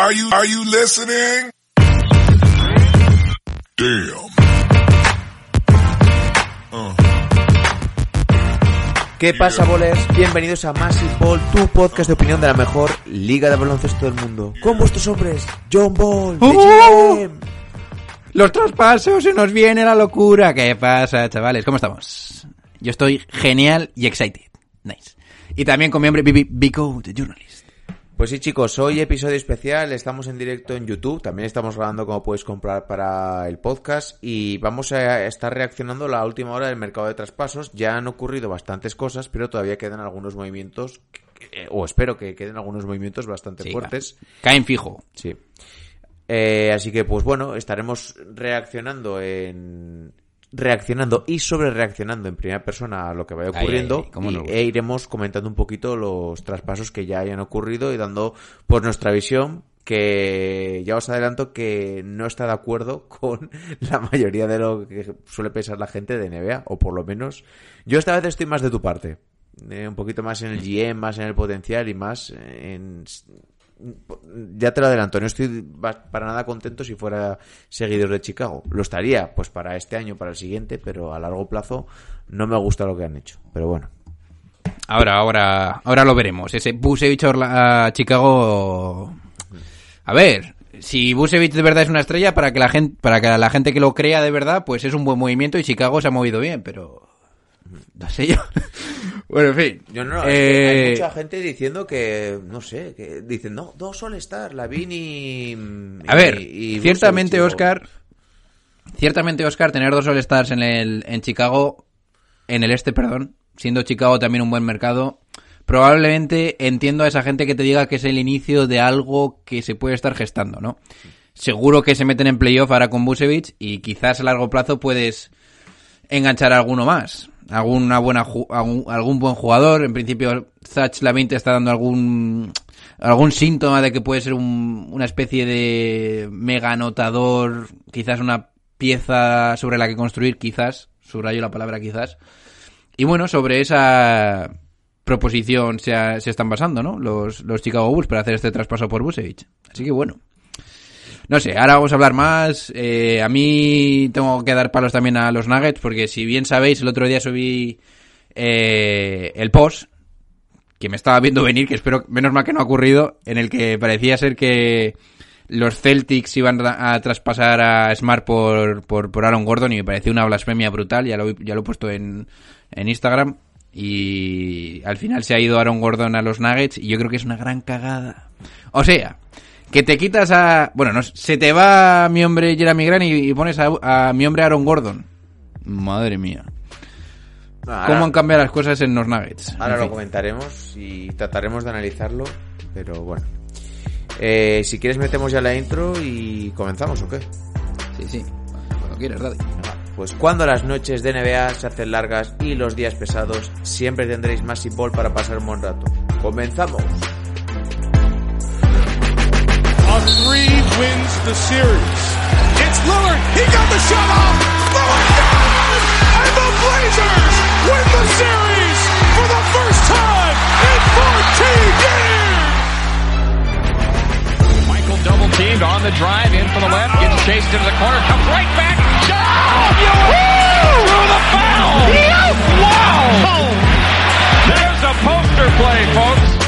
Are you, are you listening? Damn. ¿Qué pasa, bolers? Bienvenidos a Massive Ball, tu podcast de opinión de la mejor liga de baloncesto del mundo. Con vuestros hombres, John Ball, de ¡Oh! GM. Los traspasos, se nos viene la locura. ¿Qué pasa, chavales? ¿Cómo estamos? Yo estoy genial y excited. Nice. Y también con mi hombre Bico, de Journalist. Pues sí, chicos, hoy episodio especial, estamos en directo en YouTube, también estamos grabando como puedes comprar para el podcast y vamos a estar reaccionando a la última hora del mercado de traspasos. Ya han ocurrido bastantes cosas, pero todavía quedan algunos movimientos, o espero que queden algunos movimientos bastante Sí, fuertes. Caen fijo. Sí. Eh, así que, pues bueno, estaremos reaccionando en. Reaccionando y sobre reaccionando en primera persona a lo que vaya Ay, ocurriendo ay, ay, cómo y- no. e iremos comentando un poquito los traspasos que ya hayan ocurrido y dando pues nuestra visión que ya os adelanto que no está de acuerdo con la mayoría de lo que suele pensar la gente de NBA o por lo menos yo esta vez estoy más de tu parte Eh, un poquito más en el GM más en el potencial y más en ya te lo adelanto, no estoy para nada contento si fuera seguidor de Chicago. Lo estaría, pues para este año, para el siguiente, pero a largo plazo no me gusta lo que han hecho. Pero bueno, Ahora, ahora, ahora lo veremos. Ese Busevich a Chicago. A ver, si Busevich de verdad es una estrella, para que la gente, para que la gente que lo crea de verdad, pues es un buen movimiento y Chicago se ha movido bien, pero no sé yo. bueno, en fin. yo no, es que Eh, hay mucha gente diciendo que, no sé, que dicen, no, dos All-Star, Lavin y... A ver, y- y ciertamente Oscar, ciertamente Oscar, tener dos All-Stars en el en Chicago, en el este, perdón, siendo Chicago también un buen mercado, probablemente entiendo a esa gente que te diga que es el inicio de algo que se puede estar gestando, ¿no? Seguro que se meten en playoff ahora con Busevich y quizás a largo plazo puedes enganchar a alguno más. Alguna buena algún, algún buen jugador. En principio, Zach Lavin te está dando algún algún síntoma de que puede ser un- una especie de mega anotador, quizás una pieza sobre la que construir, quizás, subrayo la palabra quizás. Y bueno, sobre esa proposición se, ha- se están basando, ¿no? Los, los Chicago Bulls para hacer este traspaso por Busevich. Así que bueno. No sé, ahora vamos a hablar más. Eh, a mí tengo que dar palos también a los Nuggets, porque si bien sabéis, el otro día subí eh, el post, que me estaba viendo venir, que espero, menos mal que no ha ocurrido, en el que parecía ser que los Celtics iban a traspasar a Smart por, por, por Aaron Gordon y me pareció una blasfemia brutal, ya lo, ya lo he puesto en, en Instagram. Y al final se ha ido Aaron Gordon a los Nuggets y yo creo que es una gran cagada. O sea, que te quitas a... Bueno, no, se te va mi hombre Jeremy Grant y, y pones a, a mi hombre Aaron Gordon. Madre mía. ahora- ¿Cómo han cambiado las cosas en los Nuggets? Ahora En lo comentaremos y trataremos de analizarlo, pero bueno. Eh, si quieres metemos ya la intro y comenzamos, ¿o qué? Sí, sí. Cuando quieras, Daddy. Pues cuando las noches de NBA se hacen largas y los días pesados, siempre tendréis Massive Ball para pasar un buen rato. ¡Comenzamos! Wins the series. It's Lillard. He got the shot off. Lillard down! And the Blazers win the series for the first time in 14 years. Michael double teamed on the drive in for the left, gets chased into the corner, comes right back. Shot! Through the foul! Wow! There's a poster play, folks.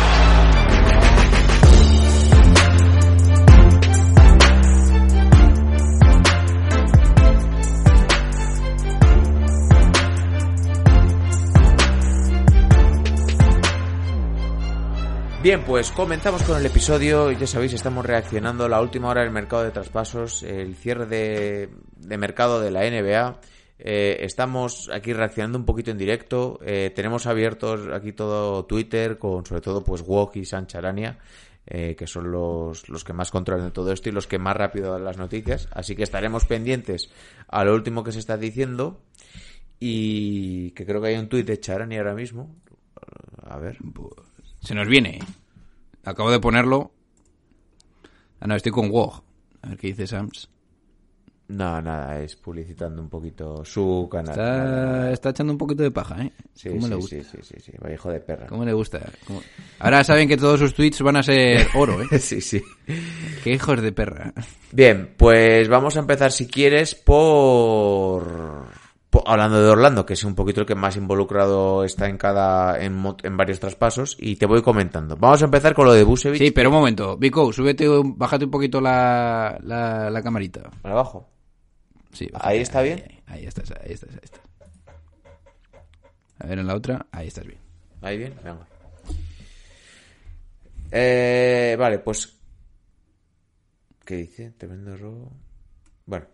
Bien, pues comenzamos con el episodio. Ya sabéis, estamos reaccionando a la última hora del mercado de traspasos, el cierre de, mercado de la NBA. Eh, estamos aquí reaccionando un poquito en directo. Eh, tenemos abiertos aquí todo Twitter, con sobre todo pues Wok y Sancharania, eh, que son los, los que más controlan todo esto y los que más rápido dan las noticias. Así que estaremos pendientes a lo último que se está diciendo. Y que creo que hay un tuit de Charani ahora mismo. A ver. Se nos viene. Acabo de ponerlo. Ah, no, estoy con Wog. A ver qué dice Sams. No, nada, es publicitando un poquito su canal. Está, está echando un poquito de paja, ¿eh? Sí, ¿Cómo sí, le gusta? sí, sí, sí, sí, hijo de perra. ¿Cómo le gusta? ¿Cómo- Ahora saben que todos sus tweets van a ser oro, ¿eh? sí, sí. Qué hijos de perra. Bien, pues vamos a empezar, si quieres, por... Hablando de Orlando, que es un poquito el que más involucrado está en cada en, varios traspasos, y te voy comentando. Vamos a empezar con lo de Busevich. Sí, pero un momento. Vico, súbete, bájate un poquito la, la, la camarita. Para abajo. Sí, ¿Ahí está bien? Ahí, ahí estás, ahí estás, ahí estás. A ver, en la otra, ahí estás bien. Ahí bien, venga. Eh, vale, pues. ¿Qué dice? Tremendo robo. Bueno.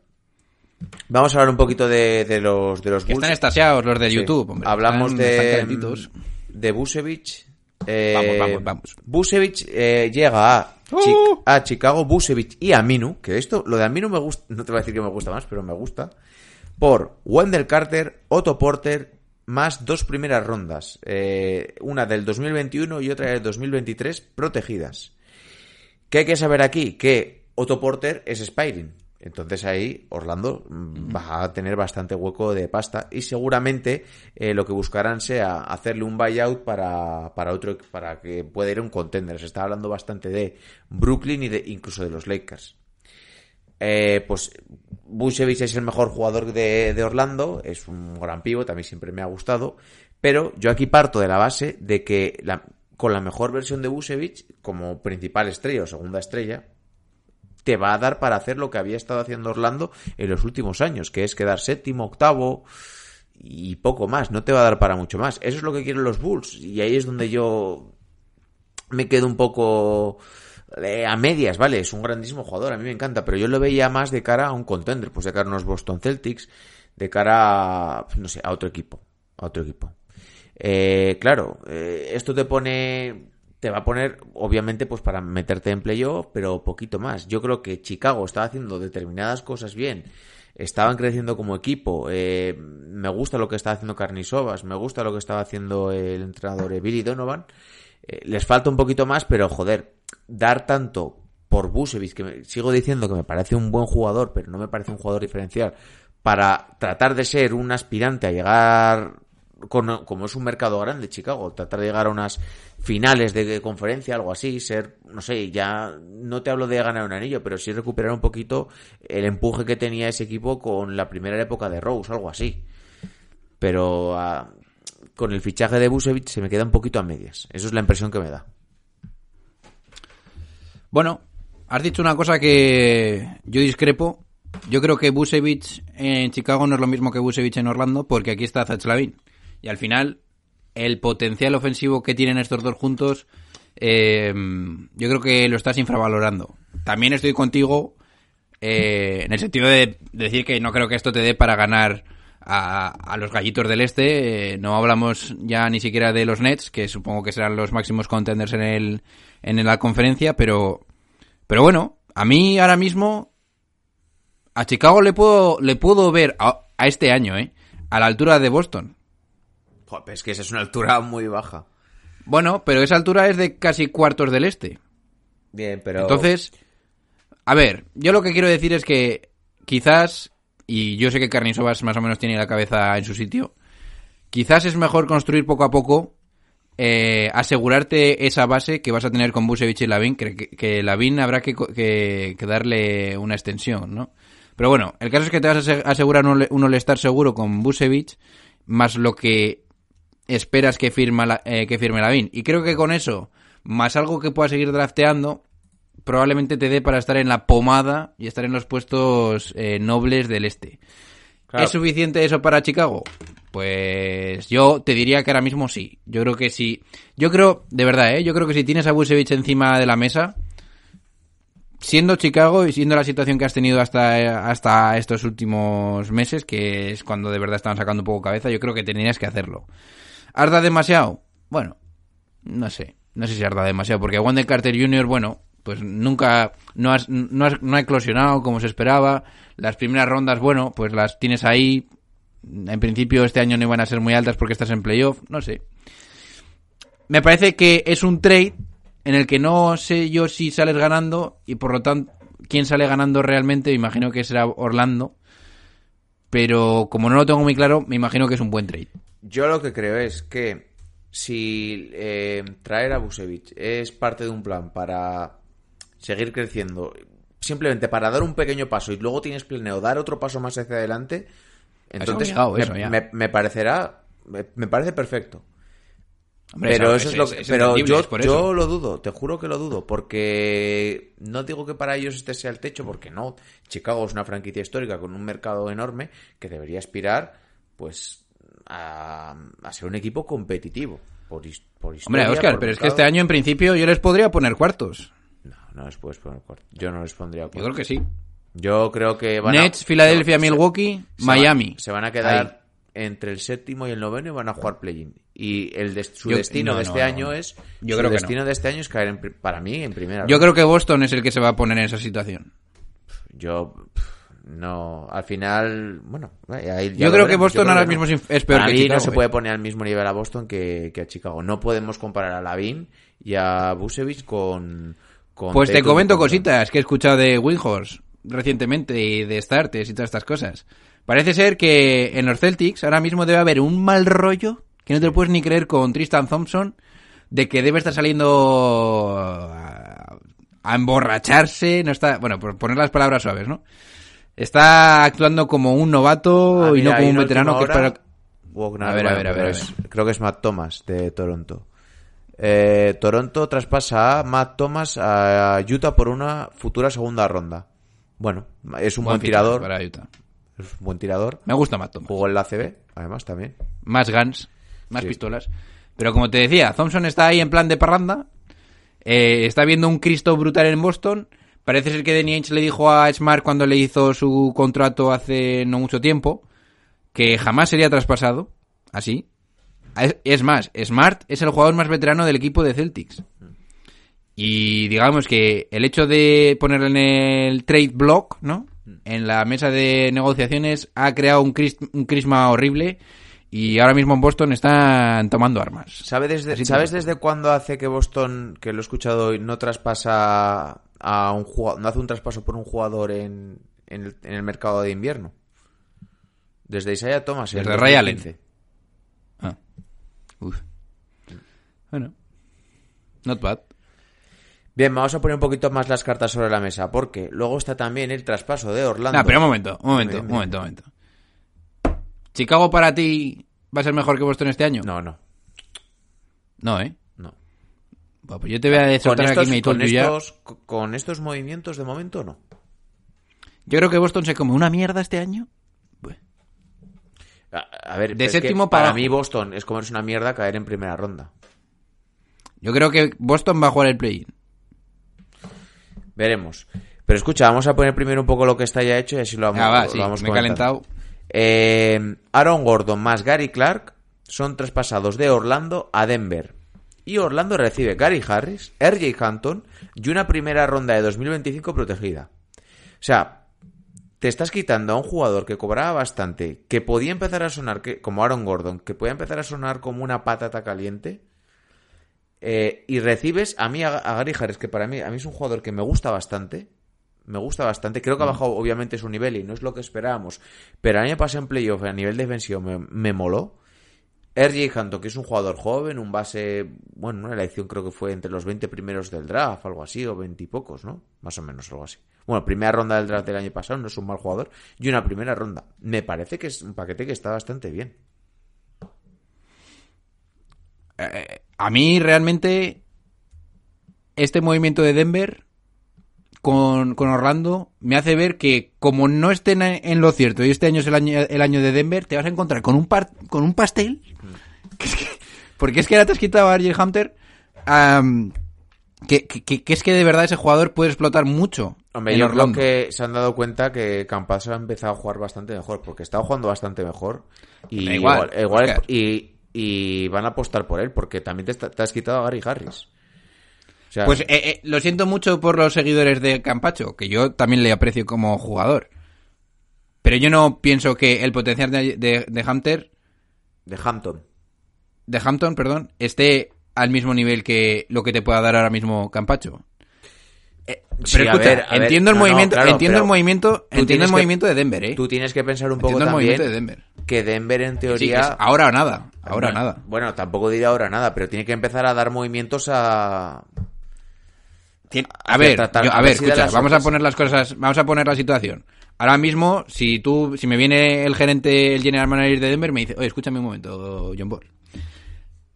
Vamos a hablar un poquito de, de los de los Que están estasiados los de Sí. YouTube, hombre. Hablamos Están- están de, de Busevich. Eh, Vamos, vamos, vamos. Busevich eh, llega a, Chi- ¡Oh! a Chicago, Busevich y Aminu, que esto, lo de Aminu me gusta, no te voy a decir que me gusta más, pero me gusta, por Wendell Carter, Otto Porter, más dos primeras rondas, eh, una del 2021 y otra del 2023, protegidas. ¿Qué hay que saber aquí? Que Otto Porter es Spiring. Entonces ahí Orlando mm, va a tener bastante hueco de pasta y seguramente eh, lo que buscarán sea hacerle un buyout para, para otro para que pueda ir a un contender. Se está hablando bastante de Brooklyn y de incluso de los Lakers. Eh, pues Vucevic es el mejor jugador de, de Orlando, es un gran pivo, también siempre me ha gustado, pero yo aquí parto de la base de que la- con la mejor versión de Vucevic como principal estrella o segunda estrella, te va a dar para hacer lo que había estado haciendo Orlando en los últimos años, que es quedar séptimo, octavo y poco más, no te va a dar para mucho más. Eso es lo que quieren los Bulls y ahí es donde yo me quedo un poco eh, a medias, vale, es un grandísimo jugador, a mí me encanta, pero yo lo veía más de cara a un contender, pues de cara a unos Boston Celtics, de cara a, no sé, a otro equipo, a otro equipo. Eh, claro, eh, esto te pone, te va a poner, obviamente, pues para meterte en playoff, pero poquito más. Yo creo que Chicago estaba haciendo determinadas cosas bien, estaban creciendo como equipo. eh, me gusta lo que estaba haciendo Carnisovas, me gusta lo que estaba haciendo el entrenador Billy Donovan. Eh, les falta un poquito más, pero joder, dar tanto por Busevich, que me- sigo diciendo que me parece un buen jugador, pero no me parece un jugador diferencial, para tratar de ser un aspirante a llegar, con- como es un mercado grande, Chicago, tratar de llegar a unas finales de conferencia, algo así, ser, no sé, ya no te hablo de ganar un anillo, pero sí recuperar un poquito el empuje que tenía ese equipo con la primera época de Rose, algo así. Pero ah, con el fichaje de Busevich se me queda un poquito a medias. Eso es la impresión que me da. Bueno, has dicho una cosa que yo discrepo. Yo creo que Busevich en Chicago no es lo mismo que Busevich en Orlando, porque aquí está Zach Lavin. Y al final, el potencial ofensivo que tienen estos dos juntos, eh, yo creo que lo estás infravalorando. También estoy contigo eh, en el sentido de decir que no creo que esto te dé para ganar a, los gallitos del este. Eh, no hablamos ya ni siquiera de los Nets, que supongo que serán los máximos contenders en, el, en la conferencia, pero, pero bueno, a mí ahora mismo a Chicago le puedo, le puedo ver a, a este año, ¿eh? A la altura de Boston. Joder, pero es que esa es una altura muy baja. Bueno, pero esa altura es de casi cuartos del este. Bien, pero. Entonces, a ver, yo lo que quiero decir es que quizás, y yo sé que Carnisovas más o menos tiene la cabeza en su sitio, quizás es mejor construir poco a poco, eh, asegurarte esa base que vas a tener con Busevich y Lavin, que, Lavin habrá que, co- que- que darle una extensión, ¿no? Pero bueno, el caso es que te vas a ase- asegurar un, un all-star seguro con Busevich, más lo que esperas que, firma la- eh, que firme Lavin. Y creo que con eso, más algo que pueda seguir drafteando, probablemente te dé para estar en la pomada y estar en los puestos eh, nobles del este. Claro. ¿Es suficiente eso para Chicago? Pues yo te diría que ahora mismo sí. Yo creo que sí. Yo creo, de verdad, ¿eh? Yo creo que si tienes a Busevich encima de la mesa, siendo Chicago y siendo la situación que has tenido hasta, hasta estos últimos meses, que es cuando de verdad estaban sacando un poco cabeza, yo creo que tendrías que hacerlo. ¿Arda demasiado? Bueno, no sé. No sé si arda demasiado, porque Wanda Carter Jr., bueno, pues nunca, no, has, no, has- no ha eclosionado como se esperaba. Las primeras rondas, bueno, pues las tienes ahí. En principio este año no iban a ser muy altas porque estás en playoff, no sé. Me parece que es un trade en el que no sé yo si sales ganando y por lo tanto quién sale ganando realmente, me imagino que será Orlando. Pero como no lo tengo muy claro, me imagino que es un buen trade. Yo lo que creo es que si eh, traer a Busevich es parte de un plan para seguir creciendo, simplemente para dar un pequeño paso y luego tienes planeado dar otro paso más hacia adelante, entonces me, eso, me- me parecerá, me, me parece perfecto. Hombre, pero es- eso es, lo que, es pero yo, yo lo dudo, te juro que lo dudo, porque no digo que para ellos este sea el techo, porque no. Chicago es una franquicia histórica con un mercado enorme que debería aspirar, pues, a, a ser un equipo competitivo. Por, his- por historia, Hombre, Oscar, por pero es que este año en principio yo les podría poner cuartos. No, no les puedes poner cuarto. Yo no les pondría Yo cuarto. creo que sí. Yo creo que van a- Nets, Filadelfia, Milwaukee, se van- Miami. Se van a quedar Ahí. entre el séptimo y el noveno y van a jugar play-in. Y el de- su Yo- destino no, de este no, año no. es. Yo su creo que destino no. de este año es caer en para mí en primera. Yo ronda. creo que Boston es el que se va a poner en esa situación. Yo no, al final, bueno, eh, ahí Yo creo que. Boston creo ahora que mismo es peor Para que mí Chicago, no se eh. puede poner al mismo nivel a Boston que, que a Chicago. No podemos comparar a Lavin y a Busevich con, con Pues te comento cositas que he escuchado de Windhorse recientemente y de Startes y todas estas cosas. Parece ser que en los Celtics ahora mismo debe haber un mal rollo que no te lo puedes ni creer con Tristan Thompson de que debe estar saliendo a, a emborracharse, no está, bueno, por poner las palabras suaves, ¿no? Está actuando como un novato Ah, y mira, no como un veterano que espera... Wagner, A ver, a ver, a pero ver, a creo que es Matt Thomas de Toronto. Eh, Toronto traspasa a Matt Thomas a Utah por una futura segunda ronda. Bueno, es un buen, tirador. para Utah. Es un buen tirador. Me gusta más Thomas. Jugó en la CB, además también. más guns, más Sí. pistolas. Pero como te decía, Thompson está ahí en plan de parranda. eh, está viendo un Cristo brutal en Boston. Parece ser que Danny Ainge le dijo a Smart cuando le hizo su contrato hace no mucho tiempo que jamás sería traspasado. Así. Es- más, Smart es el jugador más veterano del equipo de Celtics. Y digamos que el hecho de ponerle en el trade block, ¿no? En la mesa de negociaciones ha creado un, cris- un crisma horrible y ahora mismo en Boston están tomando armas. ¿Sabe desde, ¿Sabes desde cuándo hace que Boston, que lo he escuchado hoy, no traspasa a un jugador, no hace un traspaso por un jugador en, en, el, en el mercado de invierno? Desde Isaiah Thomas. Desde el Ray 2015. Ah. Uf. Bueno. Not bad. Bien, vamos a poner un poquito más las cartas sobre la mesa, porque luego está también el traspaso de Orlando. No, pero un momento, un momento, un momento, un momento. ¿Chicago para ti va a ser mejor que Boston este año? No, no, No, ¿eh? No. Bueno, pues yo te voy a estos, aquí mi con, estos, con estos movimientos de momento no. Yo creo que Boston se come una mierda este año. A, a ver, De pero es que séptimo para para mí. Boston es comerse una mierda caer en primera ronda. Yo creo que Boston va a jugar el play-in. Veremos. Pero escucha, vamos a poner primero un poco lo que está ya hecho y así lo vamos, Ah, va, lo sí, vamos me he calentado. Eh, Aaron Gordon más Gary Clark son traspasados de Orlando a Denver. Y Orlando recibe Gary Harris, RJ Hampton y una primera ronda de 2025 protegida. O sea, te estás quitando a un jugador que cobraba bastante, que podía empezar a sonar que, como Aaron Gordon, que podía empezar a sonar como una patata caliente. eh, y recibes a mí, a, a Gary Harris, que para mí, a mí es un jugador que me gusta bastante. Me gusta bastante. Creo que ha bajado obviamente su nivel y no es lo que esperábamos. Pero a mí me pasó en playoff a nivel defensivo, me, me moló. RJ Hampton, que es un jugador joven, un base, bueno, una elección creo que fue entre los 20 primeros del draft, algo así, o 20 y pocos, ¿no? Más o menos, algo así. Bueno, primera ronda del draft del año pasado, no es un mal jugador, y una primera ronda. Me parece que es un paquete que está bastante bien. Eh, a mí realmente este movimiento de Denver con Orlando me hace ver que como no estén en, lo cierto y este año es el año, el año de Denver, te vas a encontrar con un, par, con un pastel. que es que- porque es que ahora te has quitado a R.J. Hunter. que, que- que es que de verdad ese jugador puede explotar mucho. Hombre, en yo creo Orlando. que se han dado cuenta que Campaso ha empezado a jugar bastante mejor, porque estaba jugando bastante mejor. Y igual, igual, y, y van a apostar por él, porque también te, está- te has quitado a Gary Harris. Sea, Pues eh, eh, lo siento mucho por los seguidores de Campacho, que yo también le aprecio como jugador. Pero yo no pienso que el potencial de, de, de Hunter, de Hampton. de Hampton, perdón, esté al mismo nivel que lo que te pueda dar ahora mismo Campacho. Sí, Pero a escucha, ver, a ver, entiendo el no, no, movimiento, claro, entiendo el movimiento, entiendo el que- movimiento de Denver, eh. Tú tienes que pensar un poco Entiendo el también movimiento de Denver. que Denver en teoría... ahora nada, ahora o No, nada. Bueno, tampoco diré ahora nada, pero tiene que empezar a dar movimientos a... Tien- a ver, tratar- yo- a ver escucha, vamos a poner las cosas, vamos a poner la situación. Ahora mismo, si tú, si me viene el gerente, el general manager de Denver, me dice, oye, escúchame un momento, John Ball.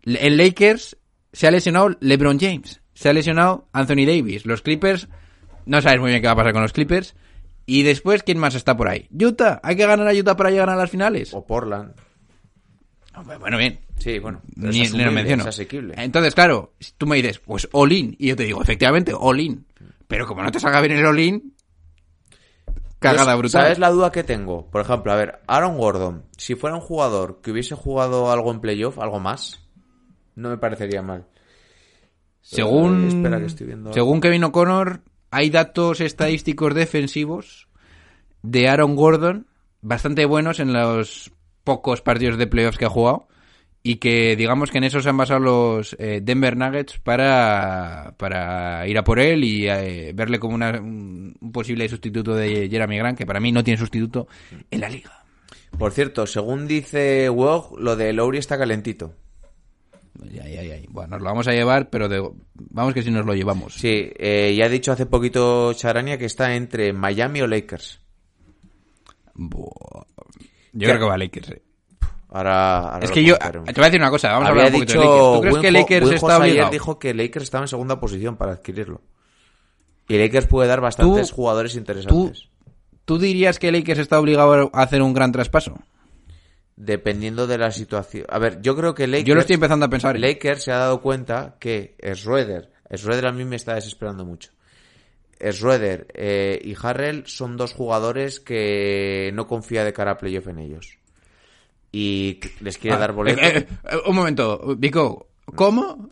En Lakers se ha lesionado LeBron James, se ha lesionado Anthony Davis, los Clippers, no sabes muy bien qué va a pasar con los Clippers. Y después, ¿quién más está por ahí? Utah, hay que ganar a Utah para llegar a las finales. O Portland. Bueno, bien, Sí, bueno. pero ni, lo menciono. Es asequible. Entonces, claro, tú me dices, pues all in, y yo te digo, efectivamente, all in. Pero como no te salga bien el all in, cagada brutal. ¿Sabes la duda que tengo? Por ejemplo, a ver, Aaron Gordon, si fuera un jugador que hubiese jugado algo en playoff, algo más, no me parecería mal. Según, Eh, espera que estoy viendo. según Kevin O'Connor, hay datos estadísticos defensivos de Aaron Gordon bastante buenos en los pocos partidos de playoffs que ha jugado y que digamos que en eso se han basado los eh, Denver Nuggets para, para ir a por él y eh, verle como una- un, posible sustituto de Jeremy Grant, que para mí no tiene sustituto en la liga. Por cierto, según dice Wog, lo de Lowry está calentito. Bueno, nos lo vamos a llevar, pero de- vamos que si nos lo llevamos. Sí, eh, ya ha dicho hace poquito Charania que está entre Miami o Lakers. Buah. Yo creo que va a Lakers. Ahora, ahora Es que yo, te voy a decir una cosa, vamos a Había hablar un poquito dicho de Lakers. ¿Tú crees que Lakers está ayer dijo que Lakers estaba en segunda posición para adquirirlo. Y Lakers puede dar bastantes Tú- jugadores interesantes. ¿Tú dirías que Lakers está obligado a hacer un gran traspaso? Dependiendo de la situación. A ver, yo creo que Lakers... Yo lo estoy empezando a pensar. ¿eh? Lakers se ha dado cuenta que Schroeder, Schroeder a mí me está desesperando mucho. Schroeder eh, y Harrell son dos jugadores que no confía de cara a playoff en ellos. Y les quiere Ah, dar boleto. eh, eh, eh, un momento, Vico. ¿Cómo?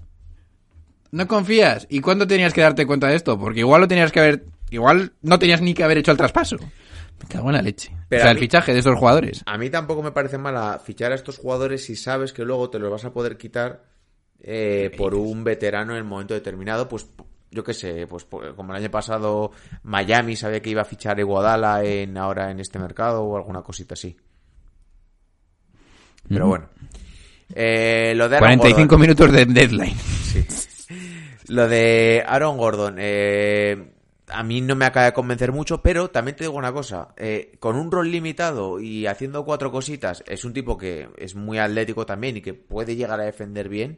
¿No confías? ¿Y cuándo tenías que darte cuenta de esto? Porque igual lo tenías que haber... Igual no tenías ni que haber hecho el traspaso. Me cago en la leche. Pero o sea, el mí- fichaje de estos jugadores. A mí tampoco me parece mala fichar a estos jugadores si sabes que luego te los vas a poder quitar eh, por un veterano en el momento determinado. Pues yo qué sé, pues como el año pasado Miami sabía que iba a fichar Iguodala en, ahora en este mercado o alguna cosita así. Pero bueno. Eh, lo de Aaron 45 Gordon. minutos de deadline. Lo de Aaron Gordon, eh, a mí no me acaba de convencer mucho, pero también te digo una cosa, eh, con un rol limitado y haciendo cuatro cositas, es un tipo que es muy atlético también y que puede llegar a defender bien.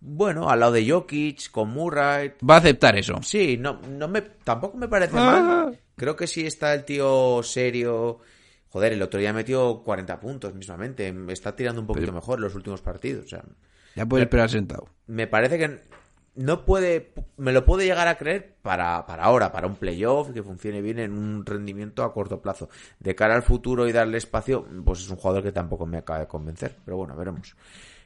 Bueno, al lado de Jokic, con Murray, Va a aceptar eso. sí, no, no me, tampoco me parece mal. Creo que sí está el tío serio. Joder, el otro día metió 40 puntos mismamente. Está tirando un poquito mejor los últimos partidos. O sea, Ya puedes esperar sentado. me parece que no puede, me lo puede llegar a creer para, para ahora, para un playoff que funcione bien en un rendimiento a corto plazo. De cara al futuro y darle espacio, pues es un jugador que tampoco me acaba de convencer. Pero bueno, veremos.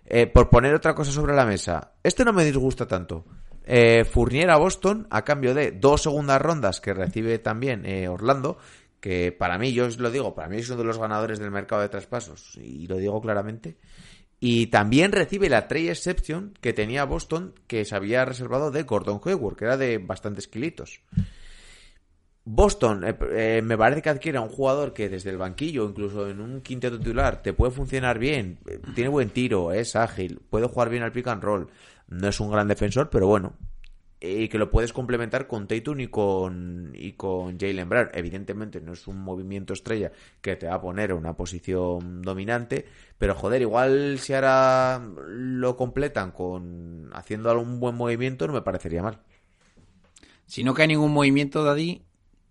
Eh, por poner otra cosa sobre la mesa, este no me disgusta tanto. Eh, Fournier a Boston a cambio de dos segundas rondas que recibe también eh, Orlando, que para mí, yo os lo digo, para mí es uno de los ganadores del mercado de traspasos, y lo digo claramente. Y también recibe la trade exception que tenía Boston, que se había reservado de Gordon Hayward, que era de bastantes kilitos. Boston, eh, eh, me parece que adquiere a un jugador que desde el banquillo, incluso en un quinteto titular, te puede funcionar bien, eh, tiene buen tiro, es ágil, puede jugar bien al pick and roll. No es un gran defensor, pero bueno. Y que lo puedes complementar con Tatum y con, y con Jalen Brown. Evidentemente no es un movimiento estrella que te va a poner en una posición dominante, pero joder, igual si ahora lo completan con haciendo algún buen movimiento, no me parecería mal. Si no cae ningún movimiento, Daddy,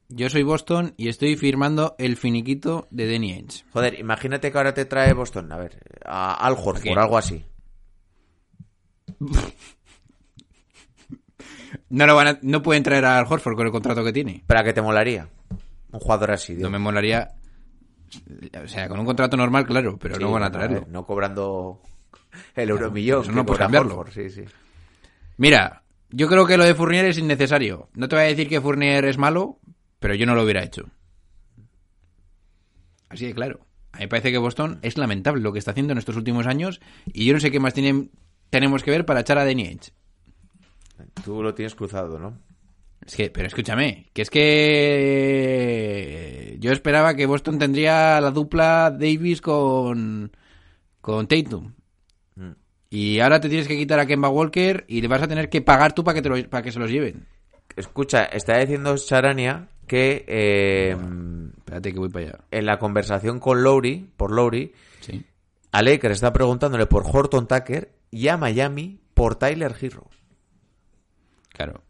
Yo soy Boston y estoy firmando el finiquito de Danny Ainge. Joder, imagínate que ahora te trae Boston, a ver, a Al Horford, algo así. No lo van a- no pueden traer al Horford con el contrato que tiene. ¿Para qué te molaría? Un jugador así, digo. No me molaría. O sea, con un contrato normal, claro, pero Sí, no van a traerlo. ver, no cobrando el euromillón. eso que no puedes cambiarlo. Horford, Sí, sí. Mira, yo creo que lo de Fournier es innecesario. No te voy a decir que Fournier es malo, pero yo no lo hubiera hecho. Así de claro. A mí me parece que Boston es lamentable lo que está haciendo en estos últimos años y yo no sé qué más tienen, tenemos que ver para echar a Danny Ainge. Tú lo tienes cruzado, ¿no? Es que, pero escúchame, que es que yo esperaba que Boston tendría la dupla Davis con, con Tatum. Mm. Y ahora te tienes que quitar a Kemba Walker y le vas a tener que pagar tú para que, te lo- para que se los lleven. Escucha, está diciendo Charania que eh, Espérate que voy para allá. en la conversación con Lowry, por Lowry, Sí. a Laker está preguntándole por Horton Tucker y a Miami por Tyler Hero. Claro.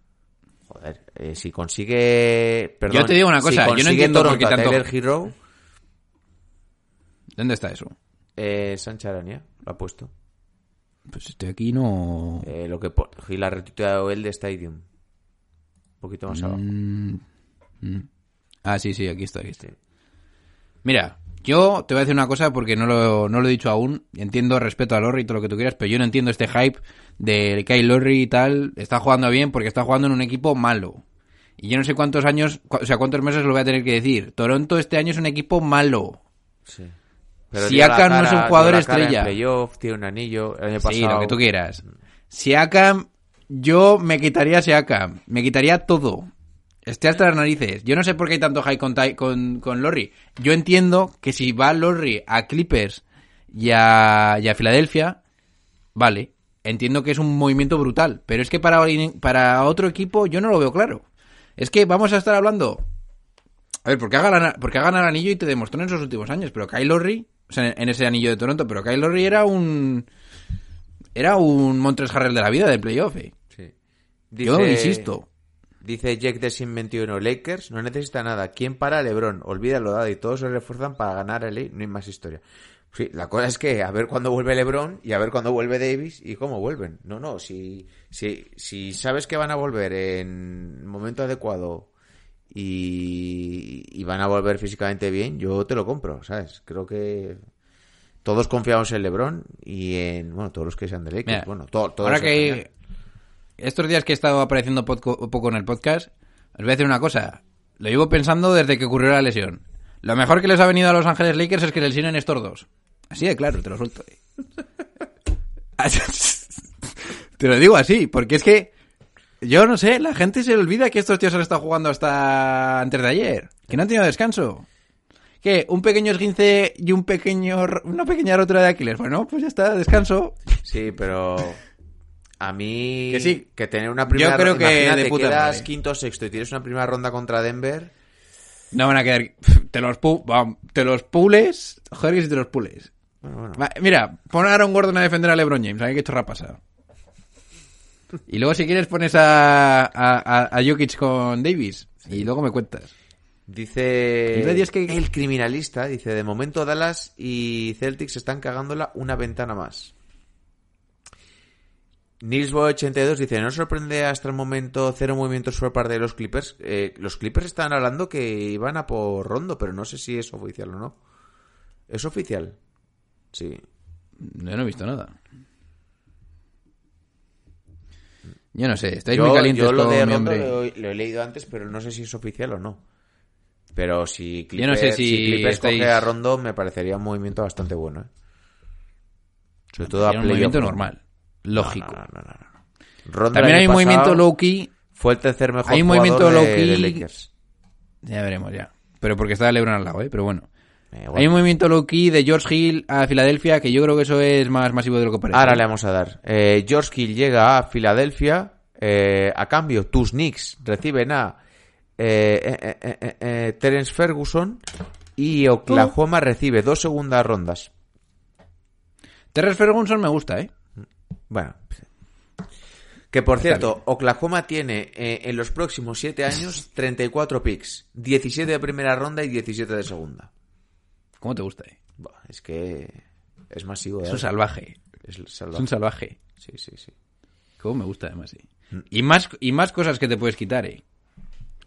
Joder, eh, si consigue. Perdón, Yo te digo una cosa, si yo no entiendo por qué tanto- Tyler Hero, ¿Dónde está eso? eh, Sancha Arania lo ha puesto. Pues estoy aquí no... Eh, lo que y la retuiteado él de Stadium. Un poquito más abajo. Mm, mm. Ah, sí, sí, aquí está, aquí está. Sí. Mira, yo te voy a decir una cosa porque no lo, no lo he dicho aún. Entiendo, respeto a Lorry y todo lo que tú quieras, pero yo no entiendo este hype de Kyle Lorry y tal. Está jugando bien porque está jugando en un equipo malo. Y yo no sé cuántos años, o sea, cuántos meses lo voy a tener que decir. Toronto este año es un equipo malo. Sí. Siakam la no es un jugador estrella. playoff, tiene un anillo. El año Sí, pasado. lo que tú quieras. Siakam, yo me quitaría Siakam. Me quitaría todo. Esté hasta las narices. Yo no sé por qué hay tanto hype con, con, con Lorry. Yo entiendo que si va Lorry a Clippers y a, y a Filadelfia, vale. Entiendo que es un movimiento brutal. Pero es que para, para otro equipo yo no lo veo claro. Es que vamos a estar hablando. A ver, porque ha ganado, porque ha ganado el anillo y te demostró en esos últimos años. Pero Kyle Lowry, o sea, en ese anillo de Toronto, pero Kyle Lowry era un. Era un Montres Harrell de la vida del playoff. eh. Sí. Yo insisto. Dice Jack de Sin 21, Lakers no necesita nada. ¿Quién para a LeBron? Olvídalo, dado y todos se refuerzan para ganar el No hay más historia. Sí, la cosa es que a ver cuándo vuelve LeBron y a ver cuándo vuelve Davis y cómo vuelven. No, no, si, si, si sabes que van a volver en momento adecuado y, y van a volver físicamente bien, yo te lo compro, ¿sabes? Creo que todos confiamos en LeBron y en, bueno, todos los que sean de Lakers. Mira, bueno, to- todos ahora que. Estos días que he estado apareciendo poco en el podcast, os voy a decir una cosa. Lo llevo pensando desde que ocurrió la lesión. Lo mejor que les ha venido a Los Ángeles Lakers es que lesionen estos dos. Así de claro, te lo suelto. te lo digo así, porque es que yo no sé, la gente se olvida que estos tíos han estado jugando hasta antes de ayer, que no han tenido descanso. ¿Qué? ¿Un pequeño esguince y un pequeño, una pequeña rotura de Aquiles? Bueno, pues ya está, descanso. Sí, pero a mí Que sí. que tener una primera Yo creo ronda- que de puta quedas madre. quinto o sexto y tienes una primera ronda contra Denver. No van a quedar. Te los, pu- te los pules. Joder, que si te los pules. Bueno, bueno. Va, mira, pon a Aaron Gordon a defender a LeBron James. A ver qué chorra pasa. Y luego, si quieres, pones a, a, a, Jokic con Davis. Y luego me cuentas. Dice es que- el criminalista, dice, de momento Dallas y Celtics están cagándola una ventana más. Nilsbo82 dice, ¿no sorprende hasta el momento cero movimientos por parte de los Clippers? Eh, los Clippers están hablando que iban a por Rondo, pero no sé si es oficial o no. ¿Es oficial? Sí. Yo no he visto nada. Yo no sé, estáis yo, muy calientes yo lo con de mi hombre. lo, he- lo he leído antes, pero no sé si es oficial o no. Pero si Clippers, Yo no sé si Clippers estáis- coge a Rondo, me parecería un movimiento bastante bueno. ¿eh? Sobre todo a un movimiento ¿no? normal. Lógico. No, También hay un movimiento low-key. Fue el tercer mejor hay un movimiento de, de Lakers. Ya veremos, ya. Pero porque está LeBron al lado, ¿eh? Pero bueno. Eh, bueno. Hay un movimiento low-key de George Hill a Filadelfia que yo creo que eso es más masivo de lo que parece. Ahora le vamos a dar. Eh, George Hill llega a Filadelfia. eh, a cambio, tus Knicks reciben a Terence Ferguson. Y Oklahoma recibe dos segundas rondas. Terrence Ferguson me gusta, ¿eh? Bueno. Que por Está cierto, Oklahoma tiene eh, en los próximos 7 años 34 picks. 17 de primera ronda y 17 de segunda. ¿Cómo te gusta? eh? Buah, es que es masivo. Es ¿eh? un salvaje. Es Es salvaje. un salvaje. Sí, sí, sí. ¿Cómo me gusta además, sí. Mm. Y más, y más cosas que te puedes quitar, eh.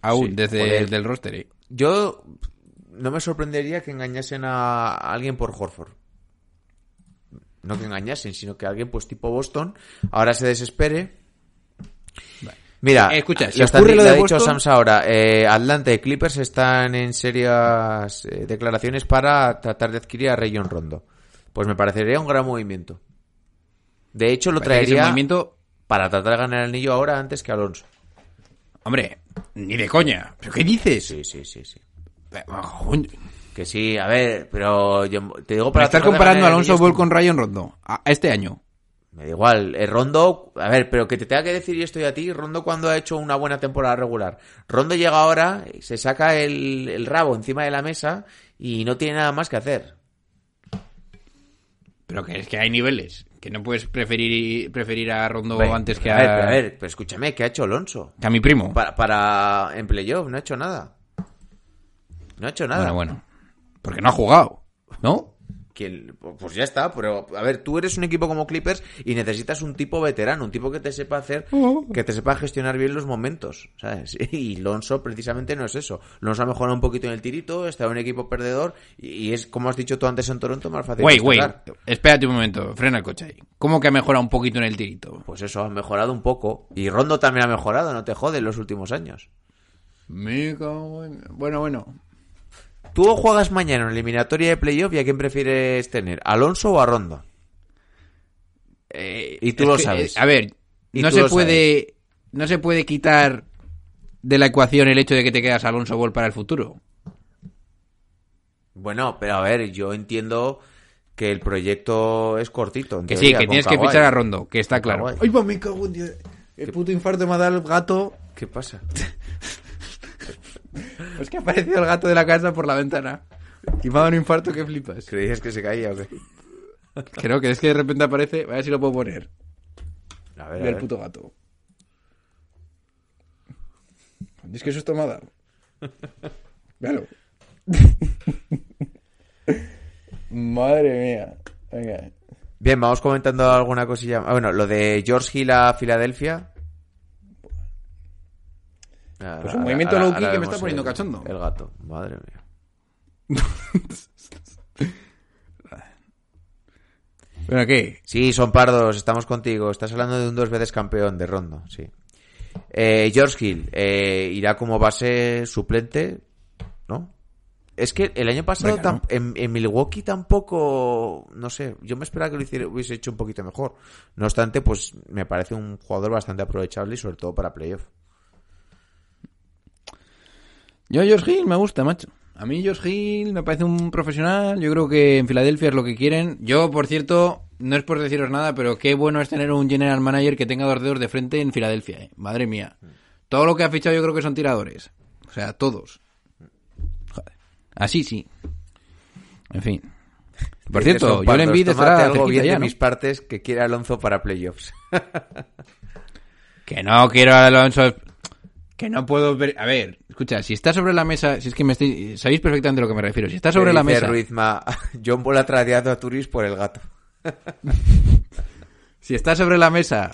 Aún, Sí, desde joder. del roster, eh. Yo no me sorprendería que engañasen a alguien por Horford. No que engañasen, sino que alguien, pues tipo Boston, ahora se desespere. Mira, Eh, escucha, si lo, están- ocurre lo le de ha dicho Boston- Sams ahora. Eh, Atlanta y Clippers están en serias eh, declaraciones para tratar de adquirir a Rayon Rondo. Pues me parecería un gran movimiento. De hecho, lo traería movimiento, para tratar de ganar el anillo ahora antes que Alonso. hombre, ni de coña. ¿Pero qué dices? Sí, sí, sí, sí. Que sí, a ver, pero yo te digo Me para de comparando a el Alonso Ball con Ryan Rondo. A, este año. Me da igual, el Rondo, a ver, pero que te tenga que decir yo estoy a ti, Rondo cuando ha hecho una buena temporada regular. Rondo llega ahora, se saca el, el rabo encima de la mesa y no tiene nada más que hacer. Pero que es que hay niveles. Que no puedes preferir, preferir a Rondo antes que a a, ver, pero a ver, pero escúchame, ¿qué ha hecho Alonso? que a mi primo. Para, para en playoff, no ha hecho nada. No ha hecho nada. Bueno, bueno. Porque no ha jugado. ¿No? Que- pues ya está, pero a ver, tú eres un equipo como Clippers y necesitas un tipo veterano, un tipo que te sepa hacer, que te sepa gestionar bien los momentos, ¿sabes? Y Lonso precisamente no es eso. Lonso ha mejorado un poquito en el tirito, está en un equipo perdedor y, es, como has dicho tú antes en Toronto, más fácil. Wait, wait. Espérate un momento. Frena el coche ahí. ¿Cómo que ha mejorado un poquito en el tirito? Pues eso, ha mejorado un poco. Y Rondo también ha mejorado, no te jode en los últimos años. Bueno, bueno. Tú juegas mañana en eliminatoria de playoff y a quién prefieres tener, ¿Alonso o a Rondo? Eh, Y tú lo que, sabes. eh, A ver, Y no se puede. No se puede quitar de la ecuación el hecho de que te quedas Alonso Ball para el futuro. Bueno, pero a ver, yo entiendo que el proyecto es cortito. en Que sí, que tienes que fichar a Rondo, que está claro. Kawhi. Ay, va, me cago en Dios. El puto infarto me ha dado el gato. ¿Qué pasa? Es que ha aparecido el gato de la casa por la ventana. Y me ha dado un infarto que flipas. ¿Creías que se caía o qué? Creo que es que de repente aparece. A ver si lo puedo poner. A ver, a Ve el ver. puto gato. Es que susto me ha dado. Véalo. Madre mía. Venga. Bien, vamos comentando alguna cosilla. Ah, bueno, lo de George Hill a Filadelfia. Pues un ahora- movimiento ahora- ahora que me está poniendo el- cachondo. El gato, madre mía. ¿Pero qué? Sí, son pardos, estamos contigo. Estás hablando de un dos veces campeón de Rondo, sí. Eh, George Hill eh, irá como base suplente, ¿no? Es que el año pasado Venga, en, en Milwaukee tampoco, no sé, yo me esperaba que lo hiciera, hubiese hecho un poquito mejor. No obstante, pues me parece un jugador bastante aprovechable y sobre todo para playoff. Yo George Hill me gusta, macho. A mí George Hill me parece un profesional. Yo creo que en Filadelfia es lo que quieren. Yo, por cierto, no es por deciros nada, pero qué bueno es tener un general manager que tenga dos dedos de frente en Filadelfia. eh. Madre mía. Todo lo que ha fichado yo creo que son tiradores. O sea, todos. Joder. Así sí. En fin. Por cierto, son yo le envidio algo bien ya, de ¿no? mis partes que quiere Alonso para playoffs. Que no quiero a Alonso. Que no puedo ver. A ver, escucha, si está sobre la mesa. Si es que me estoy. Sabéis perfectamente a lo que me refiero. Si está sobre la mesa. Ruizma, John Paul ha tradeado a Turis por el gato. Si está sobre la mesa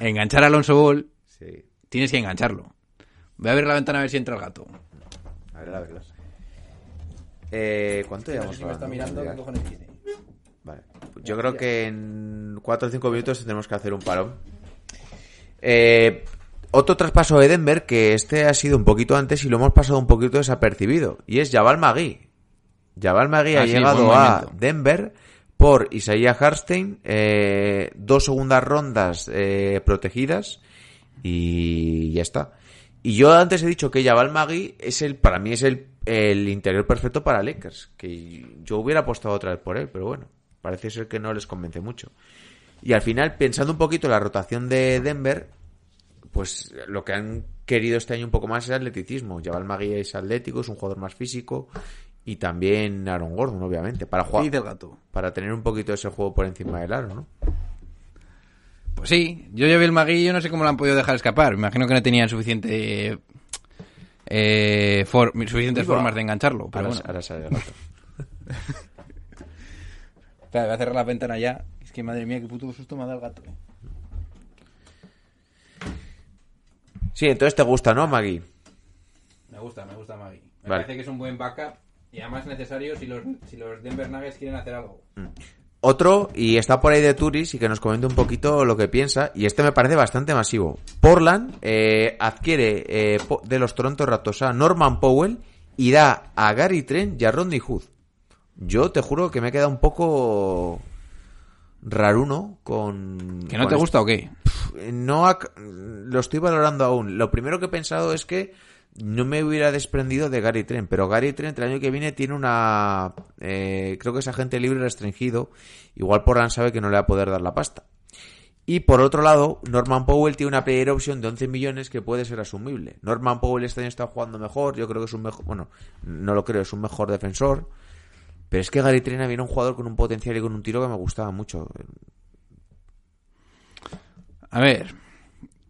enganchar a Alonso Ball, Sí, tienes que engancharlo. Voy a ver la ventana a ver si entra el gato. a ver, a ver. Eh, ¿Cuánto llevamos hablando? Mira. Vale. Pues Yo creo que en 4 o 5 minutos tendremos que hacer un parón. Eh, otro traspaso de Denver que este ha sido un poquito antes y lo hemos pasado un poquito desapercibido. Y es Jabal Magui. Jabal Magui Ah, ha sí, llegado a. Denver por Isaiah Harstein, eh, dos segundas rondas eh, protegidas y ya está. Y yo antes he dicho que Jabal Magui es el, para mí es el, el interior perfecto para Lakers. Que yo hubiera apostado otra vez por él, pero bueno, parece ser que no les convence mucho. Y al final, pensando un poquito en la rotación de Denver, pues lo que han querido este año un poco más es atleticismo. Jabal Magui es atlético, es un jugador más físico. Y también Aaron Gordon, obviamente, para jugar, el gato? para tener un poquito ese juego por encima del aro, ¿no? Pues sí, yo llevé el Magui y yo no sé cómo lo han podido dejar escapar. Me imagino que no tenían suficiente eh, for- suficientes formas de engancharlo. Pero Ahora, bueno. ahora sale el gato. Espera, voy a cerrar la ventana ya. Es que madre mía, qué puto susto me ha dado el gato. eh. Sí, entonces te gusta, ¿no, Maggie? Me gusta, me gusta Magui. Me Vale. parece que es un buen backup y además necesario si los, si los Denver Nuggets quieren hacer algo. Otro, y está por ahí de Turis y que nos comente un poquito lo que piensa, y este me parece bastante masivo. Portland eh, adquiere eh, de los Toronto Raptors a Norman Powell y da a Gary Trent y a Rodney Hood. Yo te juro que me he quedado un poco raruno con... ¿Que no te gusta o qué? no ac- lo estoy valorando aún. Lo primero que he pensado es que no me hubiera desprendido de Gary Trent, pero Gary Trent el año que viene tiene una... eh, creo que es agente libre restringido. Igual Portland sabe que no le va a poder dar la pasta. Y por otro lado, Norman Powell tiene una player option de 11 millones que puede ser asumible. Norman Powell este año está jugando mejor, yo creo que es un mejor, bueno, no lo creo, es un mejor defensor. Pero es que Gary Trent había un jugador con un potencial y con un tiro que me gustaba mucho. A ver,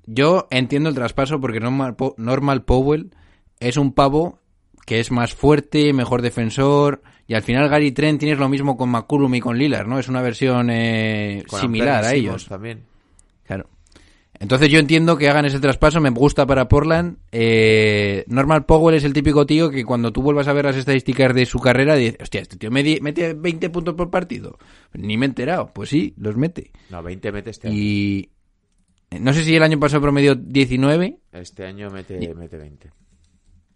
yo entiendo el traspaso porque Normal, Po- Normal Powell es un pavo que es más fuerte, mejor defensor. Y al final Gary Trent tienes lo mismo con McCullum y con Lillard, ¿no? Es una versión eh, similar a ellos. También. Entonces yo entiendo que hagan ese traspaso, me gusta para Portland. Eh, Normal Powell es el típico tío que cuando tú vuelvas a ver las estadísticas de su carrera, dices, hostia, este tío mete, mete 20 puntos por partido. Ni me he enterado. Pues sí, los mete. No, 20 mete este año. Y no sé si el año pasado promedió 19. Este año mete, mete 20.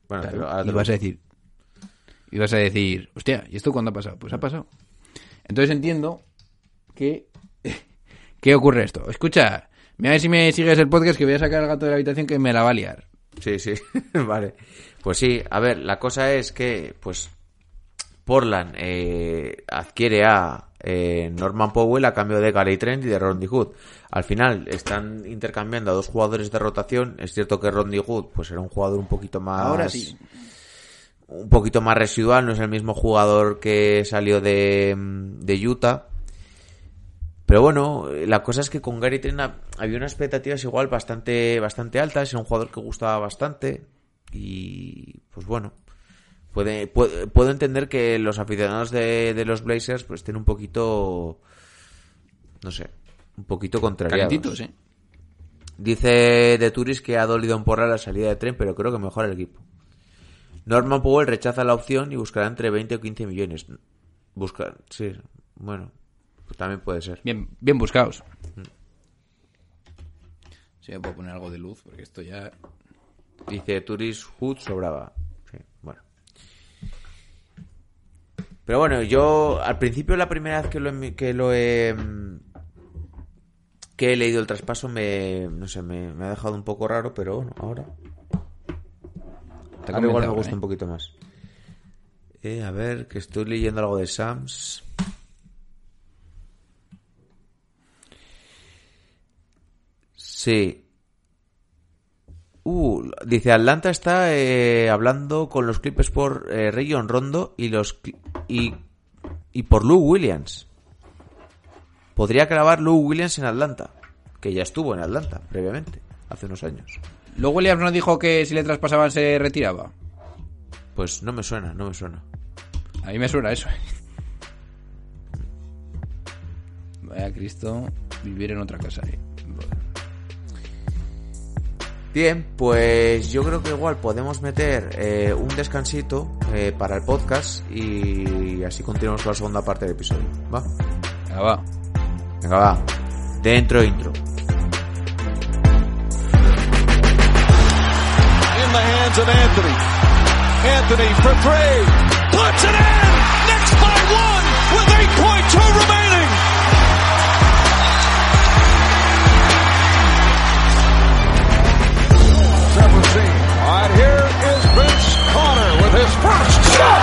Bueno, Claro, pero y vas a decir, y vas a decir, hostia, ¿y esto cuándo ha pasado? Pues ha pasado. Entonces entiendo que ¿qué ocurre esto? Escucha, mira a ver si me sigues el podcast que voy a sacar al gato de la habitación que me la va a liar. Sí, sí, vale. Pues sí, a ver, la cosa es que, pues, Portland eh, adquiere a eh, Norman Powell a cambio de Gary Trent y de Rodney Hood. Al final están intercambiando a dos jugadores de rotación. Es cierto que Rodney Hood, pues, era un jugador un poquito más... Ahora sí. un poquito más residual, no es el mismo jugador que salió de, de Utah. Pero bueno, la cosa es que con Gary Trent ha- había unas expectativas igual bastante, bastante altas, era un jugador que gustaba bastante y pues bueno, puede, puede- puedo entender que los aficionados de, de los Blazers pues estén un poquito, no sé, un poquito contrariados. Calentitos, ¿eh? Dice de Turis que ha dolido en porra la salida de tren, pero creo que mejora el equipo. Norman Powell rechaza la opción y buscará entre 20 o 15 millones. Buscar, sí, bueno, pues también puede ser. Bien, bien buscados. Si me puedo poner algo de luz, porque esto ya... Dice Turis Hood sobraba. Sí, bueno. Pero bueno, yo al principio la primera vez que lo he, que lo he mm, que he leído el traspaso me no sé, me, me ha dejado un poco raro, pero bueno, ahora ahora igual me gusta ahora, un poquito más. Eh, a ver, que estoy leyendo algo de Sams. Sí. Uh, dice Atlanta está eh, hablando con los Clippers por eh, Rayon Rondo y los y, y por Lou Williams. Podría grabar Lou Williams en Atlanta, que ya estuvo en Atlanta previamente, hace unos años. Luego Williams no dijo que si le traspasaban se retiraba. Pues no me suena, no me suena. A mí me suena eso. Vaya Cristo, vivir en otra casa. eh. Bien, pues yo creo que igual podemos meter eh, un descansito eh, para el podcast y así continuamos con la segunda parte del episodio. ¿Va? Venga, va. Venga, va. Dentro intro. in the hands of Anthony. Anthony for three. Puts it in. Next by one with 8.2 remaining. And here is Vince Connor with his first shot.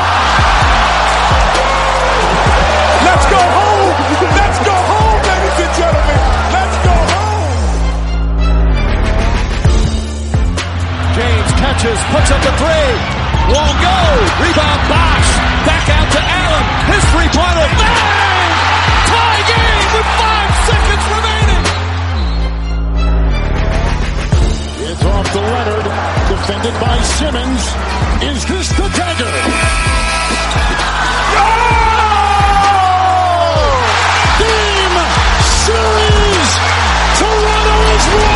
Let's go home. Let's go home, ladies and gentlemen. Let's go home. James catches, puts up the three. Won't go. Rebound Bosch. Back out to Allen. His three-pointer. Bang! Tie game with five seconds remaining. It's off the letter defended by Simmons. Is this the dagger? Game series! Toronto is winning!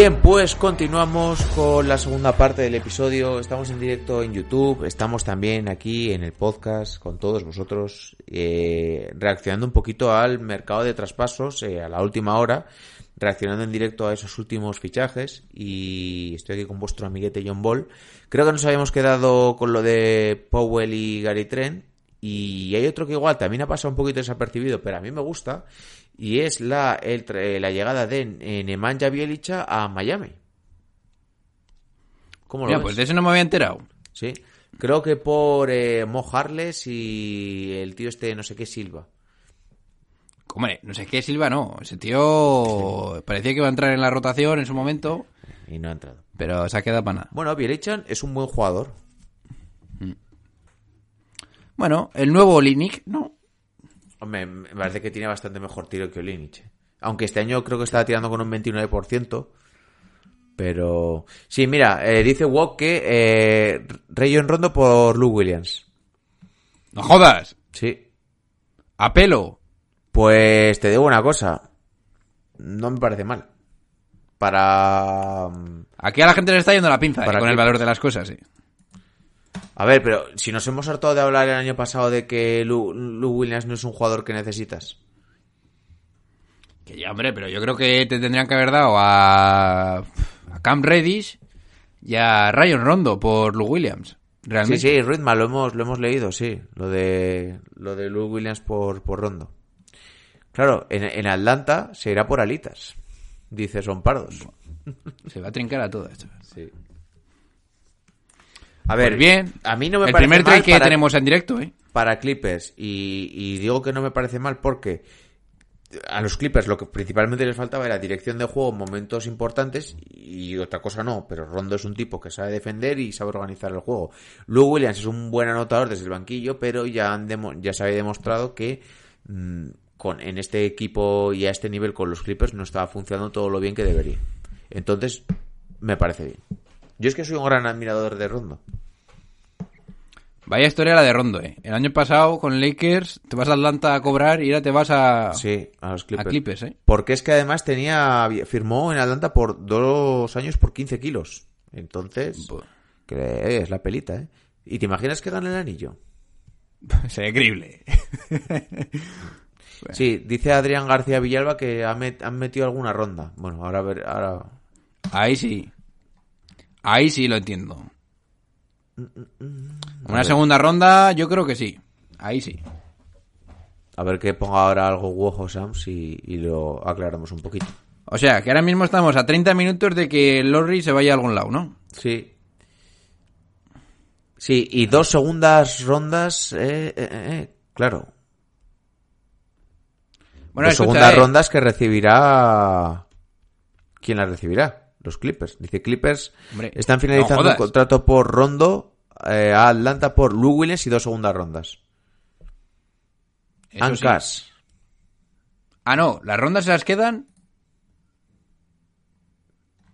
Bien, pues continuamos con la segunda parte del episodio. Estamos en directo en YouTube, estamos también aquí en el podcast con todos vosotros, eh, reaccionando un poquito al mercado de traspasos eh, a la última hora, reaccionando en directo a esos últimos fichajes. Y estoy aquí con vuestro amiguete John Ball. Creo que nos habíamos quedado con lo de Powell y Gary Trent. Y hay otro que igual también ha pasado un poquito desapercibido, pero a mí me gusta. Y es la, el tra- la llegada de eh, Nemanja Bielicha a Miami. ¿Cómo lo Mira, ves? pues de eso no me había enterado. Sí. Creo que por eh, Mo Harless y el tío este no sé qué Silva. Hombre, no sé qué Silva no. Ese tío parecía que iba a entrar en la rotación en su momento, Y no ha entrado. pero se ha quedado para nada. Bueno, Bielichan es un buen jugador. Bueno, el nuevo Linick, no. Hombre, me parece que tiene bastante mejor tiro que Olinic. Aunque este año creo que estaba tirando con un 29%. Pero... Sí, mira, eh, dice Wok que eh, Rayon Rondo por Lou Williams. No jodas. Sí. A pelo. Pues te digo una cosa. No me parece mal. Para... mm, Aquí a la gente le está yendo la pinza eh, ¿Para con qué? el valor de las cosas, sí. A ver, pero si nos hemos hartado de hablar el año pasado de que Lou Williams no es un jugador que necesitas. Que ya, hombre, pero yo creo que te tendrían que haber dado a, a Cam Reddish y a Ryan Rondo por Lou Williams. Sí, Realmente. sí, Ritma, lo hemos, lo hemos leído, sí. Lo de, lo de Lou Williams por, por Rondo. Claro, en, en Atlanta se irá por alitas. Dice, son pardos. Se va a trincar a todo esto. Sí. A ver, Pues bien. a mí no me el parece primer mal que para- tenemos en directo, ¿eh? para Clippers y, y digo que no me parece mal porque a los Clippers lo que principalmente les faltaba era dirección de juego en momentos importantes y otra cosa no, pero Rondo es un tipo que sabe defender y sabe organizar el juego. Lou Williams es un buen anotador desde el banquillo, pero ya, han demo- ya se había demostrado que mm, con, en este equipo y a este nivel con los Clippers no estaba funcionando todo lo bien que debería. Entonces, me parece bien. Yo es que soy un gran admirador de Rondo. Vaya historia la de Rondo, ¿eh? El año pasado con Lakers te vas a Atlanta a cobrar y ahora te vas a, Sí, a los Clippers. a Clippers, ¿eh? Porque es que además tenía firmó en Atlanta por dos años por 15 kilos. Entonces, Buah. que es la pelita, ¿eh? ¿Y te imaginas que gana el anillo? Sería increíble. Sí, dice Adrián García Villalba que han metido alguna ronda. Bueno, ahora a ver, ahora... Ahí sí. Ahí sí lo entiendo. Una segunda ronda, yo creo que sí. Ahí sí. A ver que ponga ahora algo Wojo Sams y, y lo aclaramos un poquito. O sea, que ahora mismo estamos a 30 minutos de que Lorry se vaya a algún lado, ¿no? Sí. Sí, y dos segundas rondas, eh, eh, eh, claro. Bueno, dos escucha, segundas eh, rondas que recibirá. ¿Quién las recibirá? Los Clippers. Dice Clippers Hombre, están no finalizando un contrato por Rondo eh, a Atlanta por Lou Williams y dos segundas rondas. sí. Ancas. Ah, no, las rondas se las quedan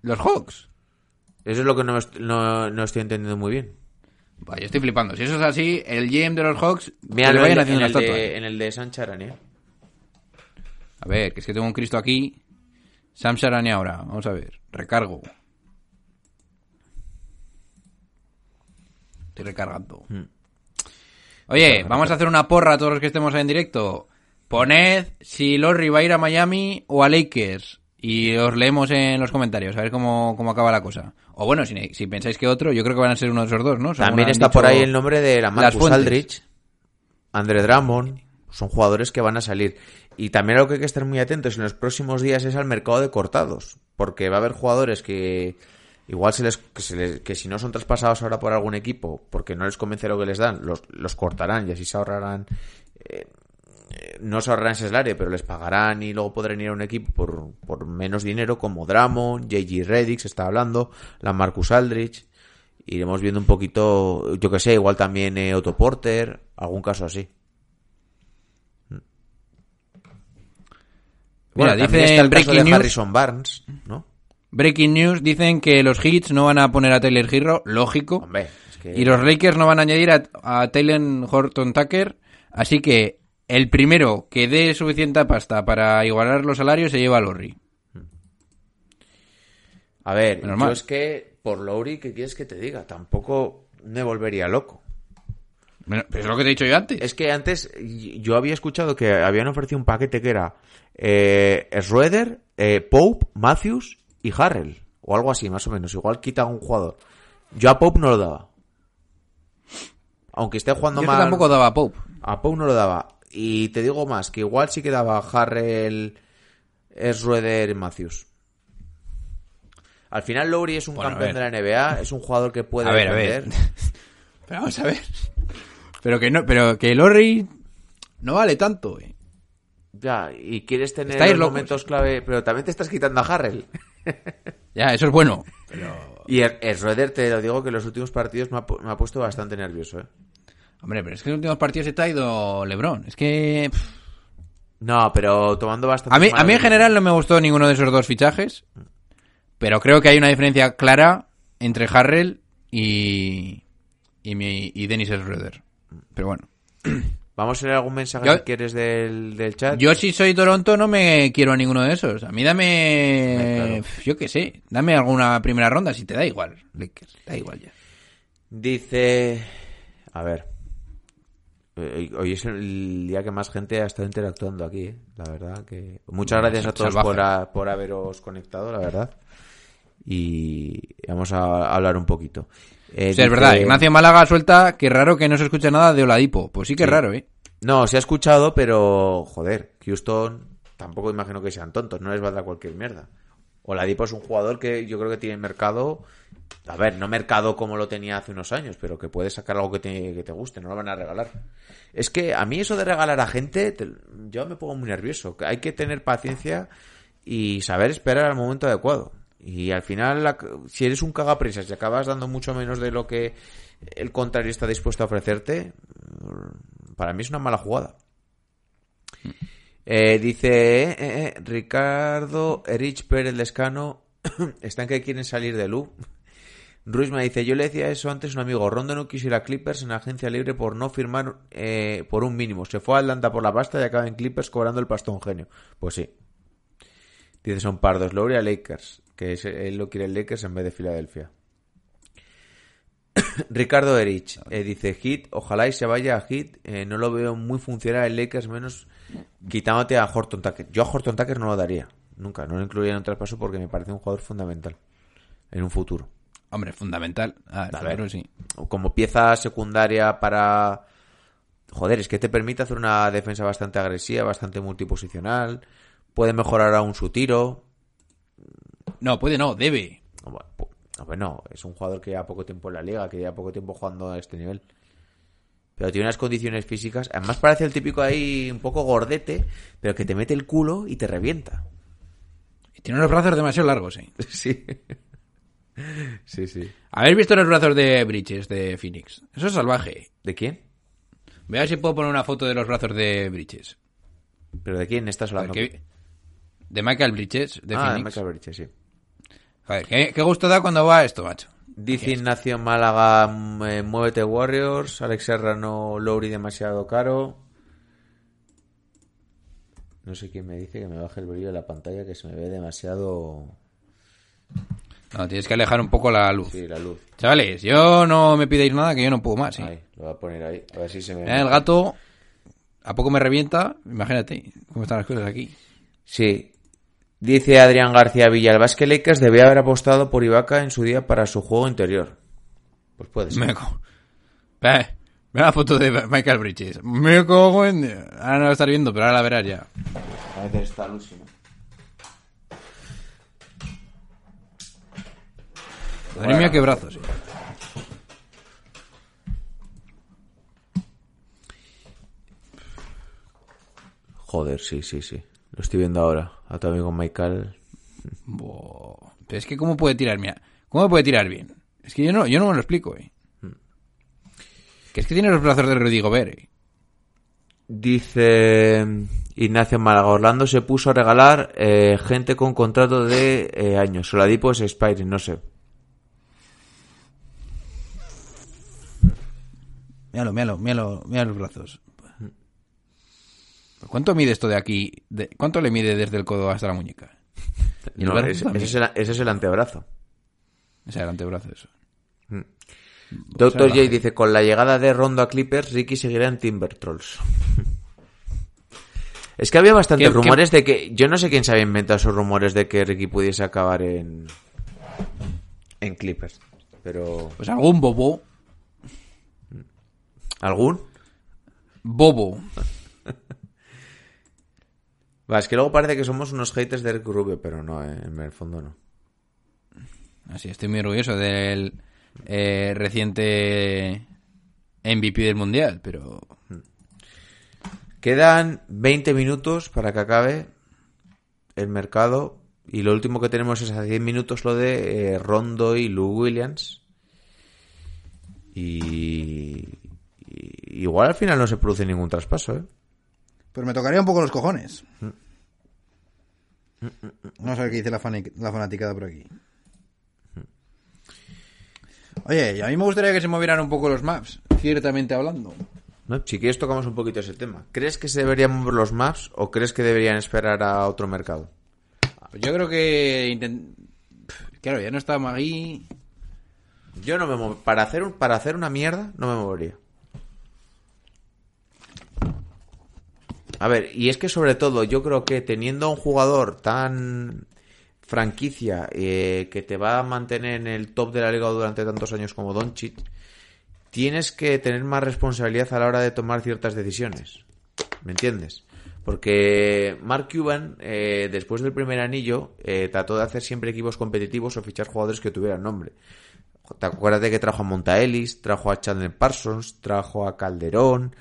los Hawks. Eso es lo que no, no, no estoy entendiendo muy bien. Buah, yo estoy flipando. Si eso es así, el GM de los Hawks Mira, en, vayan haciendo en el de, en el de San. A ver, que es que tengo un Cristo aquí. Sam Sharani ahora. Vamos a ver. Recargo. Estoy recargando. Hmm. Oye, vamos a hacer una porra a todos los que estemos en directo. Poned si Lorry va a ir a Miami o a Lakers. Y os leemos en los comentarios, a ver cómo, cómo acaba la cosa. O bueno, si, si pensáis que otro, yo creo que van a ser uno de esos dos, ¿no? Según También está por ahí el nombre de la Marcus. Aldrich, Andre Drummond. Son jugadores que van a salir. Y también a lo que hay que estar muy atentos en los próximos días es al mercado de cortados. Porque va a haber jugadores que igual se les, que, se les- que si no son traspasados ahora por algún equipo, porque no les convence lo que les dan, los, los cortarán y así se ahorrarán. eh, eh, no se ahorrarán ese salario, pero les pagarán y luego podrán ir a un equipo por, por menos dinero, como Drummond, JG Reddick, se está hablando, la Marcus Aldrich. iremos viendo un poquito, yo que sé, igual también eh, Otto Porter, algún caso así. Mira, también dice está el caso Breaking de News- Harrison Barnes, ¿no? Breaking News dicen que los Hits no van a poner a Taylor Hero, lógico. Hombre, es que... Y los Lakers no van a añadir a, a Taylor Horton Tucker. Así que el primero que dé suficiente pasta para igualar los salarios se lleva a Lowry. A ver, Menos yo mal. es que por Lowry, ¿qué quieres que te diga? Tampoco me volvería loco. Bueno, Pero es lo que te he dicho yo antes. Es que antes yo había escuchado que habían ofrecido un paquete que era eh, Schroeder, eh, Pope, Matthews y Harrell. O algo así, más o menos. Igual quita a un jugador. Yo a Pope no lo daba. Aunque esté jugando Yo mal. tampoco daba Pope. A Pope no lo daba. Y te digo más, que igual sí que daba Harrell, Schroeder, Matthews. Al final Lowry es un Bueno, a campeón de la NBA, es un jugador que puede A ver, a ver. defender. Pero vamos a ver. Pero que no, pero que Lowry no vale tanto, eh. Ya, y quieres tener los locos. momentos clave, pero también te estás quitando a Harrell. Ya, eso es bueno. Y el, el Schroeder, te lo digo que en los últimos partidos me ha, pu- me ha puesto bastante nervioso, ¿eh? Hombre, pero es que en los últimos partidos se ha ido LeBron. Es que No, pero tomando bastante... a mí a mí en general no me gustó ninguno de esos dos fichajes, pero creo que hay una diferencia clara entre Harrell y y, mi, y Dennis Schroeder. Pero bueno, Vamos a leer algún mensaje Yo- si quieres del, del chat. yo si soy Toronto no me quiero a ninguno de esos. A mí dame Claro. yo qué sé, dame alguna primera ronda si te da igual, Lakers, da igual ya. Dice... A ver. Eh, Hoy es el día que más gente ha estado interactuando aquí, ¿eh? la verdad que... Muchas gracias a todos por, a- por haberos conectado, la verdad. Y vamos a hablar un poquito. Eh, O sea, es verdad, Ignacio Málaga suelta que raro que no se escuche nada de Oladipo. Pues sí que Sí. raro, ¿eh? No, se ha escuchado, pero joder, Houston tampoco imagino que sean tontos, no les va a dar cualquier mierda. Oladipo es un jugador que yo creo que tiene mercado, a ver, no mercado como lo tenía hace unos años, pero que puede sacar algo que te, que te guste, no lo van a regalar. Es que a mí eso de regalar a gente, te- yo me pongo muy nervioso. Hay que tener paciencia y saber esperar al momento adecuado. Y al final, si eres un cagapresas y acabas dando mucho menos de lo que el contrario está dispuesto a ofrecerte, para mí es una mala jugada. Eh, dice eh, eh, Ricardo Erich Pérez Lescano están que quieren salir de Lu. Ruiz me dice, yo le decía eso antes a un amigo, Rondo no quiso ir a Clippers en agencia libre por no firmar por un mínimo. Se fue a Atlanta por la pasta y acaba en Clippers cobrando el pastón genio. Pues sí. Dice, son pardos. Lowry a Lakers, que es- él lo quiere el Lakers en vez de Filadelfia. Ricardo Erich eh, dice Hit, ojalá y se vaya a Hit, eh, no lo veo muy funcional el Lakers, menos quitándote a Horton Tucker. Yo a Horton Tucker no lo daría, nunca, no lo incluiría en un traspaso porque me parece un jugador fundamental en un futuro. Hombre, fundamental. Ah, A claro, ver. sí. Como pieza secundaria para... Joder, es que te permite hacer una defensa bastante agresiva, bastante multiposicional, puede mejorar aún su tiro. No, puede no, debe. Bueno, pu- no, no, es un jugador que lleva poco tiempo en la liga, que lleva poco tiempo jugando a este nivel. Pero tiene unas condiciones físicas. Además parece el típico ahí un poco gordete, pero que te mete el culo y te revienta. Y tiene los brazos demasiado largos, eh. Sí. Sí, sí. ¿Habéis visto los brazos de Bridges de Phoenix? Eso es salvaje. ¿De quién? Voy a ver si puedo poner una foto de los brazos de Bridges. ¿Pero de quién estás hablando? Porque- De Michael Bridges de ah, de Phoenix. Michael Bridges, sí. Joder, ¿qué, qué gusto da cuando va esto, macho. Dice Ignacio Málaga, mm, eh, muévete Warriors, Alex Serrano, Lowry demasiado caro. No sé quién me dice que me baje el brillo de la pantalla, que se me ve demasiado... No, tienes que alejar un poco la luz. Sí, la luz. Chavales, yo no me pidáis nada que yo no puedo más. ¿eh? Ahí, lo voy a poner ahí, a ver si se me Mira, el gato a poco me revienta. Imagínate cómo están las cosas aquí. Sí. Dice Adrián García Villa, el Basque Lakers debía haber apostado por Ibaka en su día para su juego interior. Pues puede ser. Me co- Eh, Mira la foto de Michael Bridges. Me cago en... Ahora no la estar viendo, pero ahora la verás ya. A veces está alucinado. Madre mía, qué brazos. eh. Joder, sí, sí, sí. Lo estoy viendo ahora. A tu amigo Michael. Pero es que cómo puede tirar, mira. ¿Cómo puede tirar bien? Es que yo no, yo no me lo explico, eh. Que es que tiene los brazos de Rudy Gobert, eh. Dice Ignacio Málaga, Orlando se puso a regalar eh, gente con contrato de eh, años. Soladipo es Spider, no sé. Míralo, míralo, míralo, mira los brazos. ¿Cuánto mide esto de aquí? De- ¿Cuánto le mide desde el codo hasta la muñeca? Y el No, brazo ese, es el, ese es el antebrazo. Ese es el antebrazo, eso. Doctor la J dice, con la llegada de Rondo a Clippers, Ricky seguirá en Timber Trolls. es que había bastantes ¿Qué- qué- rumores de que... Yo no sé quién se había inventado esos rumores de que Ricky pudiese acabar en... En Clippers. Pero... Pues algún bobo. ¿Algún? Bobo. Va, es que luego parece que somos unos haters de Rick Rubio, pero no, eh, en el fondo no. Así, estoy muy orgulloso del eh, reciente MVP del Mundial, pero... Quedan 20 minutos para que acabe el mercado. Y lo último que tenemos es a 10 minutos lo de eh, Rondo y Lou Williams. Y, y- Igual al final no se produce ningún traspaso, ¿eh? Pues me tocaría un poco los cojones. Vamos a ver qué dice la, la fanaticada por aquí. Oye, y a mí me gustaría que se movieran un poco los maps, ciertamente hablando. ¿No? Si quieres tocamos un poquito ese tema. ¿Crees que se deberían mover los maps o crees que deberían esperar a otro mercado? Pues yo creo que... Claro, ya no está Magui. Yo no me movo. Para hacer, un- para hacer una mierda, no me movería. A ver, y es que sobre todo yo creo que teniendo un jugador tan franquicia eh, que te va a mantener en el top de la liga durante tantos años como Doncic, tienes que tener más responsabilidad a la hora de tomar ciertas decisiones. ¿Me entiendes? Porque Mark Cuban, eh, después del primer anillo, eh, trató de hacer siempre equipos competitivos o fichar jugadores que tuvieran nombre. ¿Te acuerdas de que trajo a Monta Ellis, trajo a Chandler Parsons, trajo a Calderón,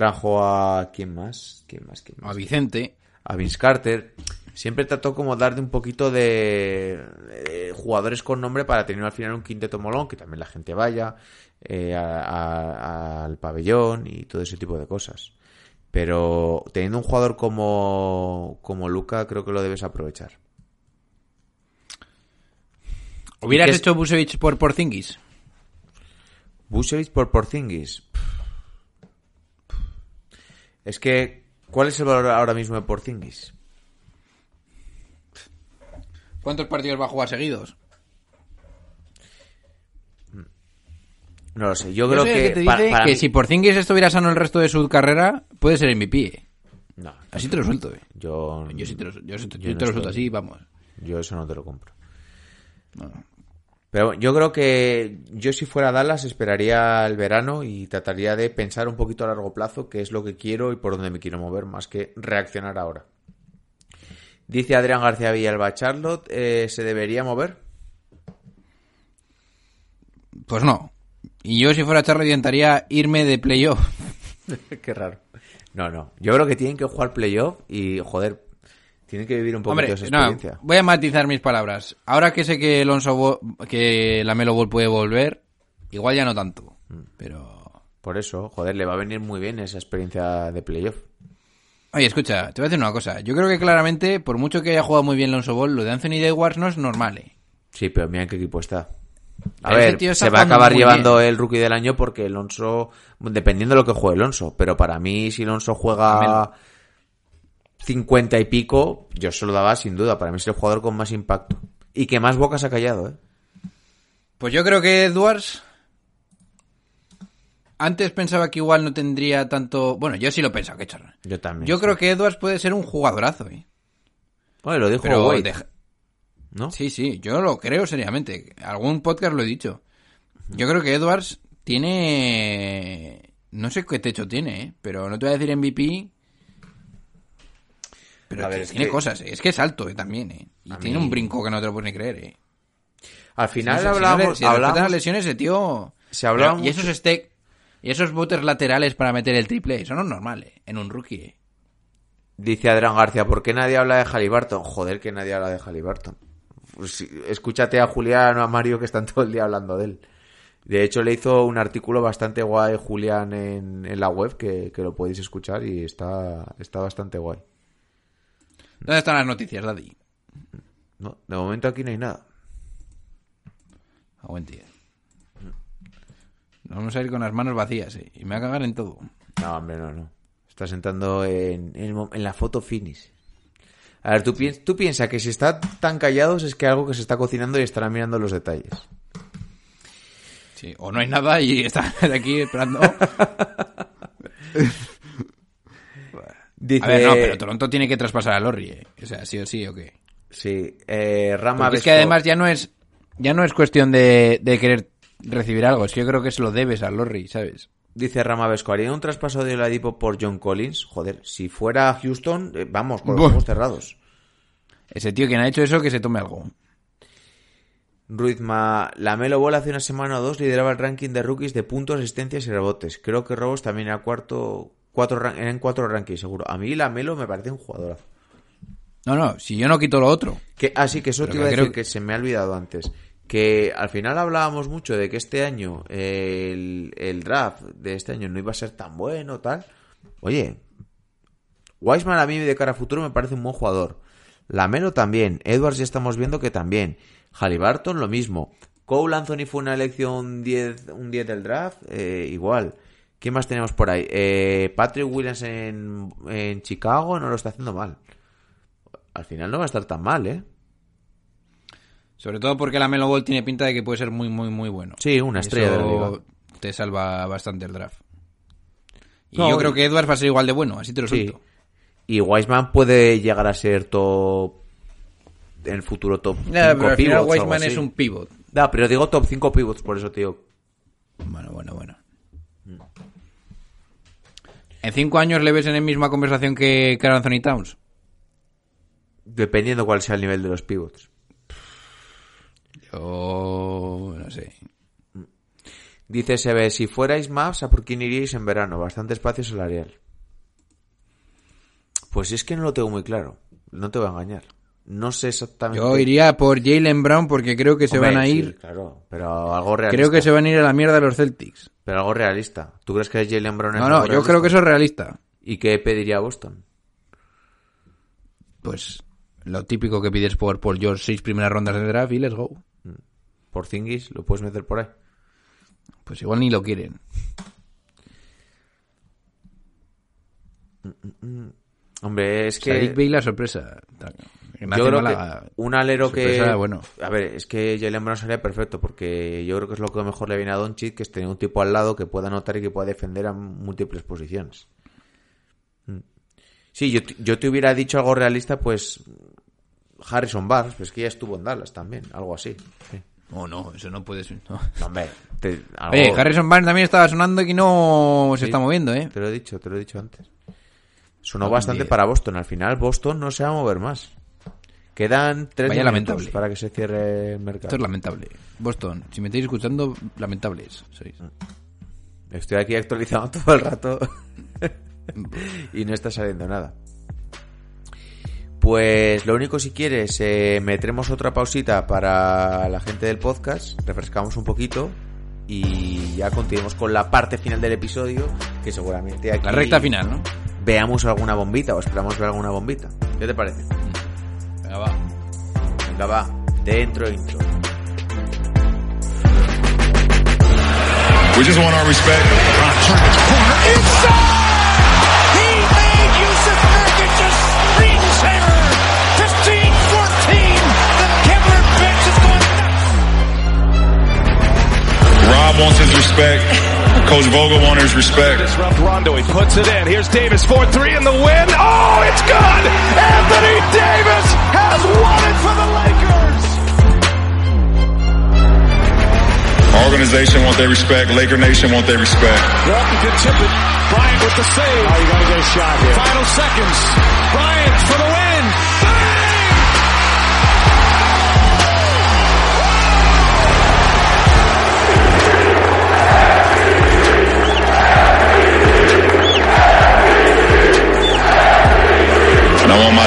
trajo a... ¿Quién más? ¿Quién más? ¿Quién A más? Vicente. a Vince Carter. Siempre trató como dar de un poquito de, de jugadores con nombre para tener al final un quinteto molón, que también la gente vaya eh, a- a- al pabellón y todo ese tipo de cosas. Pero teniendo un jugador como, como Luca, creo que lo debes aprovechar. ¿Hubieras ¿Y qué es- hecho Busevich por Porzingis? Busevich por Porzingis. Es que, ¿cuál es el valor ahora mismo de Porzingis? ¿Cuántos partidos va a jugar seguidos? No lo sé. Yo Yo creo que, que para que mí- si Porzingis estuviera sano el resto de su carrera, puede ser MVP. eh. No, Así te lo suelto, eh. yo, Yo sí te lo, yo yo yo no te lo suelto así, vamos. Yo eso no te lo compro. No, no. Pero yo creo que yo si fuera Dallas esperaría el verano y trataría de pensar un poquito a largo plazo qué es lo que quiero y por dónde me quiero mover más que reaccionar ahora. Dice Adrián García Villalba, Charlotte eh, se debería mover. Pues no. Y yo si fuera Charlie intentaría irme de playoff. qué raro. No, no. Yo creo que tienen que jugar playoff y joder, tienen que vivir un poquito Hombre, esa no, experiencia. voy a matizar mis palabras. Ahora que sé que Alonso que la Melo Ball puede volver, igual ya no tanto. Mm. Pero Por eso, joder, le va a venir muy bien esa experiencia de playoff. Oye, escucha, te voy a decir una cosa. Yo creo que claramente, por mucho que haya jugado muy bien Alonso Ball, lo de Anthony Edwards no es normal, eh. Sí, pero mira en qué equipo está. A ver, se va a acabar llevando bien. el rookie del año porque Alonso, dependiendo de lo que juegue Alonso, pero para mí si Alonso juega 50 y pico, yo se lo daba sin duda, para mí es el jugador con más impacto. Y que más bocas ha callado, ¿eh? Pues yo creo que Edwards. Antes pensaba que igual no tendría tanto. Bueno, yo sí lo pensaba, qué chorra. Yo también. Yo sí. creo que Edwards puede ser un jugadorazo, eh. Oye, lo dijo Pero Wade, deja- ¿no? Sí, sí, yo lo creo seriamente. Algún podcast lo he dicho. Yo creo que Edwards tiene... No sé qué techo tiene, ¿eh? pero no te voy a decir MVP. Pero A ver, tiene que- cosas, ¿eh? es que es alto ¿eh? también, ¿eh? Y A tiene mí- un brinco que no te lo puedes ni creer, ¿eh? Al final si hablábamos, si hablamos- las lesiones, ese tío... Se hablaba Y esos steak... Y esos botes laterales para meter el triple, eso no es normal, ¿eh? En un rookie, ¿eh? Dice Adrián García, ¿por qué nadie habla de Halliburton? Joder, que nadie habla de Halliburton. pues, escúchate a Julián o a Mario que están todo el día hablando de él. De hecho, le hizo un artículo bastante guay Julián en, en la web que, que lo podéis escuchar y está, está bastante guay. ¿Dónde están las noticias, Daddy? No, de momento aquí no hay nada. Aguante. Nos vamos a ir con las manos vacías, eh, Y me va a cagar en todo. No, hombre, no, no. Está sentando en, en la foto finish. A ver, tú, piens- tú piensas que si están tan callados es que algo que se está cocinando y estarán mirando los detalles. Sí, o no hay nada y están aquí esperando. Dice, A ver, no, pero Toronto tiene que traspasar a Lorry, eh. O sea, sí o sí o qué. Sí, eh, Rama es que además ya no es ya no es cuestión de, de querer recibir algo, es que yo creo que se lo debes a Lorry, ¿sabes? Dice Rama Vesco, ¿haría un traspaso de Oladipo por John Collins? Joder, si fuera Houston, eh, vamos, con los ojos cerrados. Ese tío quien ha hecho eso que se tome algo. Ruizma, la Melo Ball hace una semana o dos lideraba el ranking de rookies de puntos, asistencias y rebotes. Creo que Robos también era cuarto, cuatro, ran- era en cuatro rankings, seguro. A mí la Melo me parece un jugadorazo. No, no, si yo no quito lo otro. Que, ah, sí, que eso Pero te iba a creo decir que- que se me ha olvidado antes. Que al final hablábamos mucho de que este año eh, el, el draft de este año no iba a ser tan bueno, tal. Oye, Wiseman a mí de cara a futuro me parece un buen jugador. Lamelo también. Edwards ya estamos viendo que también. Halliburton lo mismo. Cole Anthony fue una elección 10, un 10 del draft. eh, igual. ¿Qué más tenemos por ahí? Eh, Patrick Williams en, en Chicago no lo está haciendo mal. Al final no va a estar tan mal, ¿eh? Sobre todo porque la Melo Ball tiene pinta de que puede ser muy, muy, muy bueno. Sí, una estrella de la eso liga. te salva bastante el draft. Y No, yo creo que Edwards va a ser igual de bueno, así te lo Sí. suelto. Y Wiseman puede llegar a ser top. En el futuro top 5 Ya, pero al final pivots. Wiseman es un pivot. No, pero digo top 5 pivots, por eso, tío. Bueno, bueno, bueno. ¿En cinco años le ves en la misma conversación que Carl Anthony Towns? Dependiendo cuál sea el nivel de los pivots. Yo no sé. Dice SB, si fuerais Maps, ¿a por quién iríais en verano? Bastante espacio salarial. Pues es que no lo tengo muy claro. No te voy a engañar. No sé exactamente. Yo iría por Jalen Brown porque creo que se Hombre, van a sí, ir. claro, pero algo realista. Creo que se van a ir a la mierda los Celtics. Pero algo realista. ¿Tú crees que Jalen Brown es No, no, yo realista? creo que eso es realista. ¿Y qué pediría Boston? Pues lo típico que pides por Paul George, seis primeras rondas de draft y let's go. Por Zingis, lo puedes meter por ahí. Pues igual ni lo quieren. Hombre, es que. La sorpresa. Ignacio yo creo Málaga, que un alero que. bueno. A ver, es que Jalen Brown sería perfecto porque yo creo que es lo que mejor le viene a Doncic, que es tener un tipo al lado que pueda anotar y que pueda defender a múltiples posiciones. Mm. Sí, yo, te- yo te hubiera dicho algo realista, pues. Harrison Barnes, pues que ya estuvo en Dallas también, algo así. Sí. Oh, no, eso no puede ser. no. No, hombre, te, algo- Oye, Harrison Barnes también estaba sonando y no se Sí. está moviendo, ¿eh? Te lo he dicho, te lo he dicho antes. Sonó bastante para Boston. Al final, Boston no se va a mover más. Quedan tres Vaya lamentable. para que se cierre el mercado. Esto es lamentable. Boston, si me estáis escuchando, lamentables sois. Estoy aquí actualizando todo el rato y no está saliendo nada. Pues lo único si quieres, eh, meteremos otra pausita para la gente del podcast, refrescamos un poquito y ya continuemos con la parte final del episodio, que seguramente aquí La recta final, ¿no? veamos alguna bombita o esperamos ver alguna bombita. ¿Qué te parece? Venga, va. Dentro intro. We just want our respect. He made Yusuf Nurkic a screensaver! 15-14! The Kevlar bench is going nuts! Rob wants his respect. Coach Vogel wants his respect. Disrupt Rondo. He puts it in. Here's Davis. 4-3 in the win. Oh, it's good! Anthony Davis has won it for the Lakers! Our organization want their respect. Laker Nation want their respect. Walton can tip it. Bryant with the save. Oh, you gotta get a shot here. Final seconds. Bryant for the win. I want my.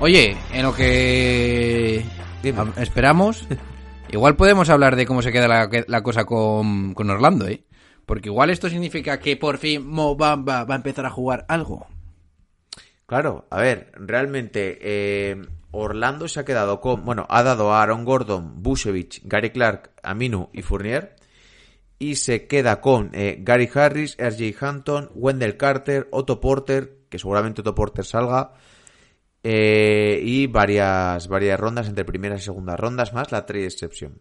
Oye, en lo que esperamos, igual podemos hablar de cómo se queda la, la cosa con, con Orlando, ¿eh? Porque igual esto significa que por fin Mo Bamba va a empezar a jugar algo. Claro, a ver, realmente eh, Orlando se ha quedado con, bueno, ha dado a Aaron Gordon, Busevich, Gary Clark, Aminu y Fournier y se queda con eh, Gary Harris, RJ Hampton, Wendell Carter, Otto Porter, que seguramente Otto Porter salga, eh, y varias, varias rondas entre primeras y segundas rondas más la trade exception.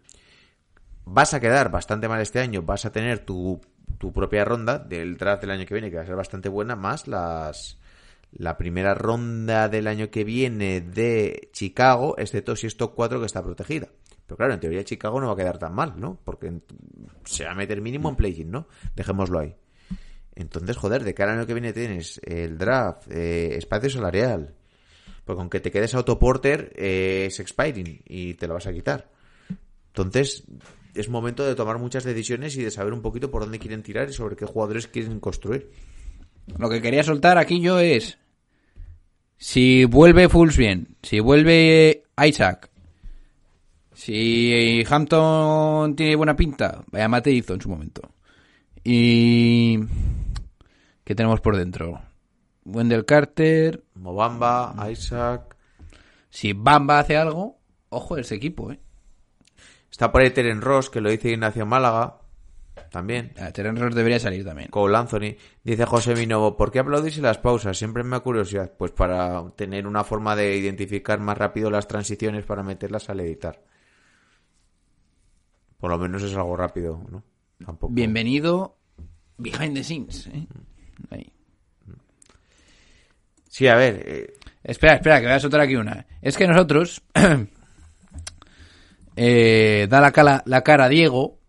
Vas a quedar bastante mal este año, vas a tener tu, tu propia ronda del draft del año que viene, que va a ser bastante buena, más las la primera ronda del año que viene de Chicago, excepto si es top 4 que está protegida. Pero claro, en teoría Chicago no va a quedar tan mal, ¿no? Porque se va a meter mínimo en play-in, ¿no? Dejémoslo ahí. Entonces, joder, de cara al año que viene tienes el draft, eh, espacio salarial. Porque aunque te quedes autoporter, eh, es expiring y te lo vas a quitar. Entonces, es momento de tomar muchas decisiones y de saber un poquito por dónde quieren tirar y sobre qué jugadores quieren construir. Lo que quería soltar aquí yo es si vuelve Fulls bien, si vuelve Isaac, si Hampton tiene buena pinta, vaya mate hizo en su momento. Y ¿qué tenemos por dentro? Wendell Carter, Mobamba, Isaac. si Bamba hace algo, ojo ese equipo, eh. Está por ahí Teren Ross, que lo dice Ignacio Málaga. También. A Terence Ross debería salir también. Cole Anthony. Dice José Minovo, ¿por qué aplaudís en las pausas? Siempre me da curiosidad. Pues para tener una forma de identificar más rápido las transiciones para meterlas al editar. Por lo menos es algo rápido, ¿no? Tampoco. Bienvenido behind the scenes, eh. Ahí. Sí, a ver. eh, Espera, espera, que voy a soltar aquí una. Es que nosotros. eh, da la, cala- la cara a Diego.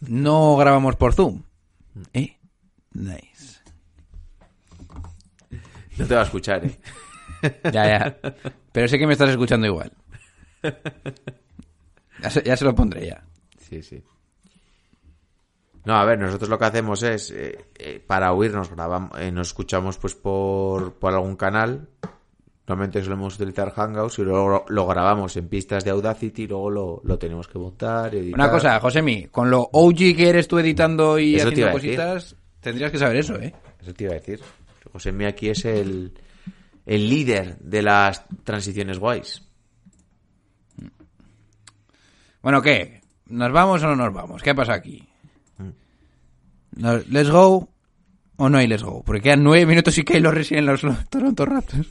No grabamos por Zoom. ¿Eh? Nice. no te va a escuchar, ¿eh? Ya, ya. Pero sé que me estás escuchando igual. Ya se, ya se lo pondré ya. Sí, sí. No, a ver, nosotros lo que hacemos es, eh, eh, para oírnos, grabamos, eh, nos escuchamos pues por, por algún canal. Normalmente solemos utilizar Hangouts y luego lo grabamos en pistas de Audacity y luego lo, lo tenemos que montar editar. Una cosa, Josemi, con lo OG que eres tú editando y Eso haciendo cositas, tendrías que saber eso, ¿eh? Eso te iba a decir. José Mí aquí es el, el líder de las transiciones guays. Bueno, ¿qué? ¿Nos vamos o no nos vamos? ¿Qué pasa aquí? ¿Nos- ¿Let's go o no hay let's go? Porque quedan nueve minutos y Keylor reside en los Toronto Raptors.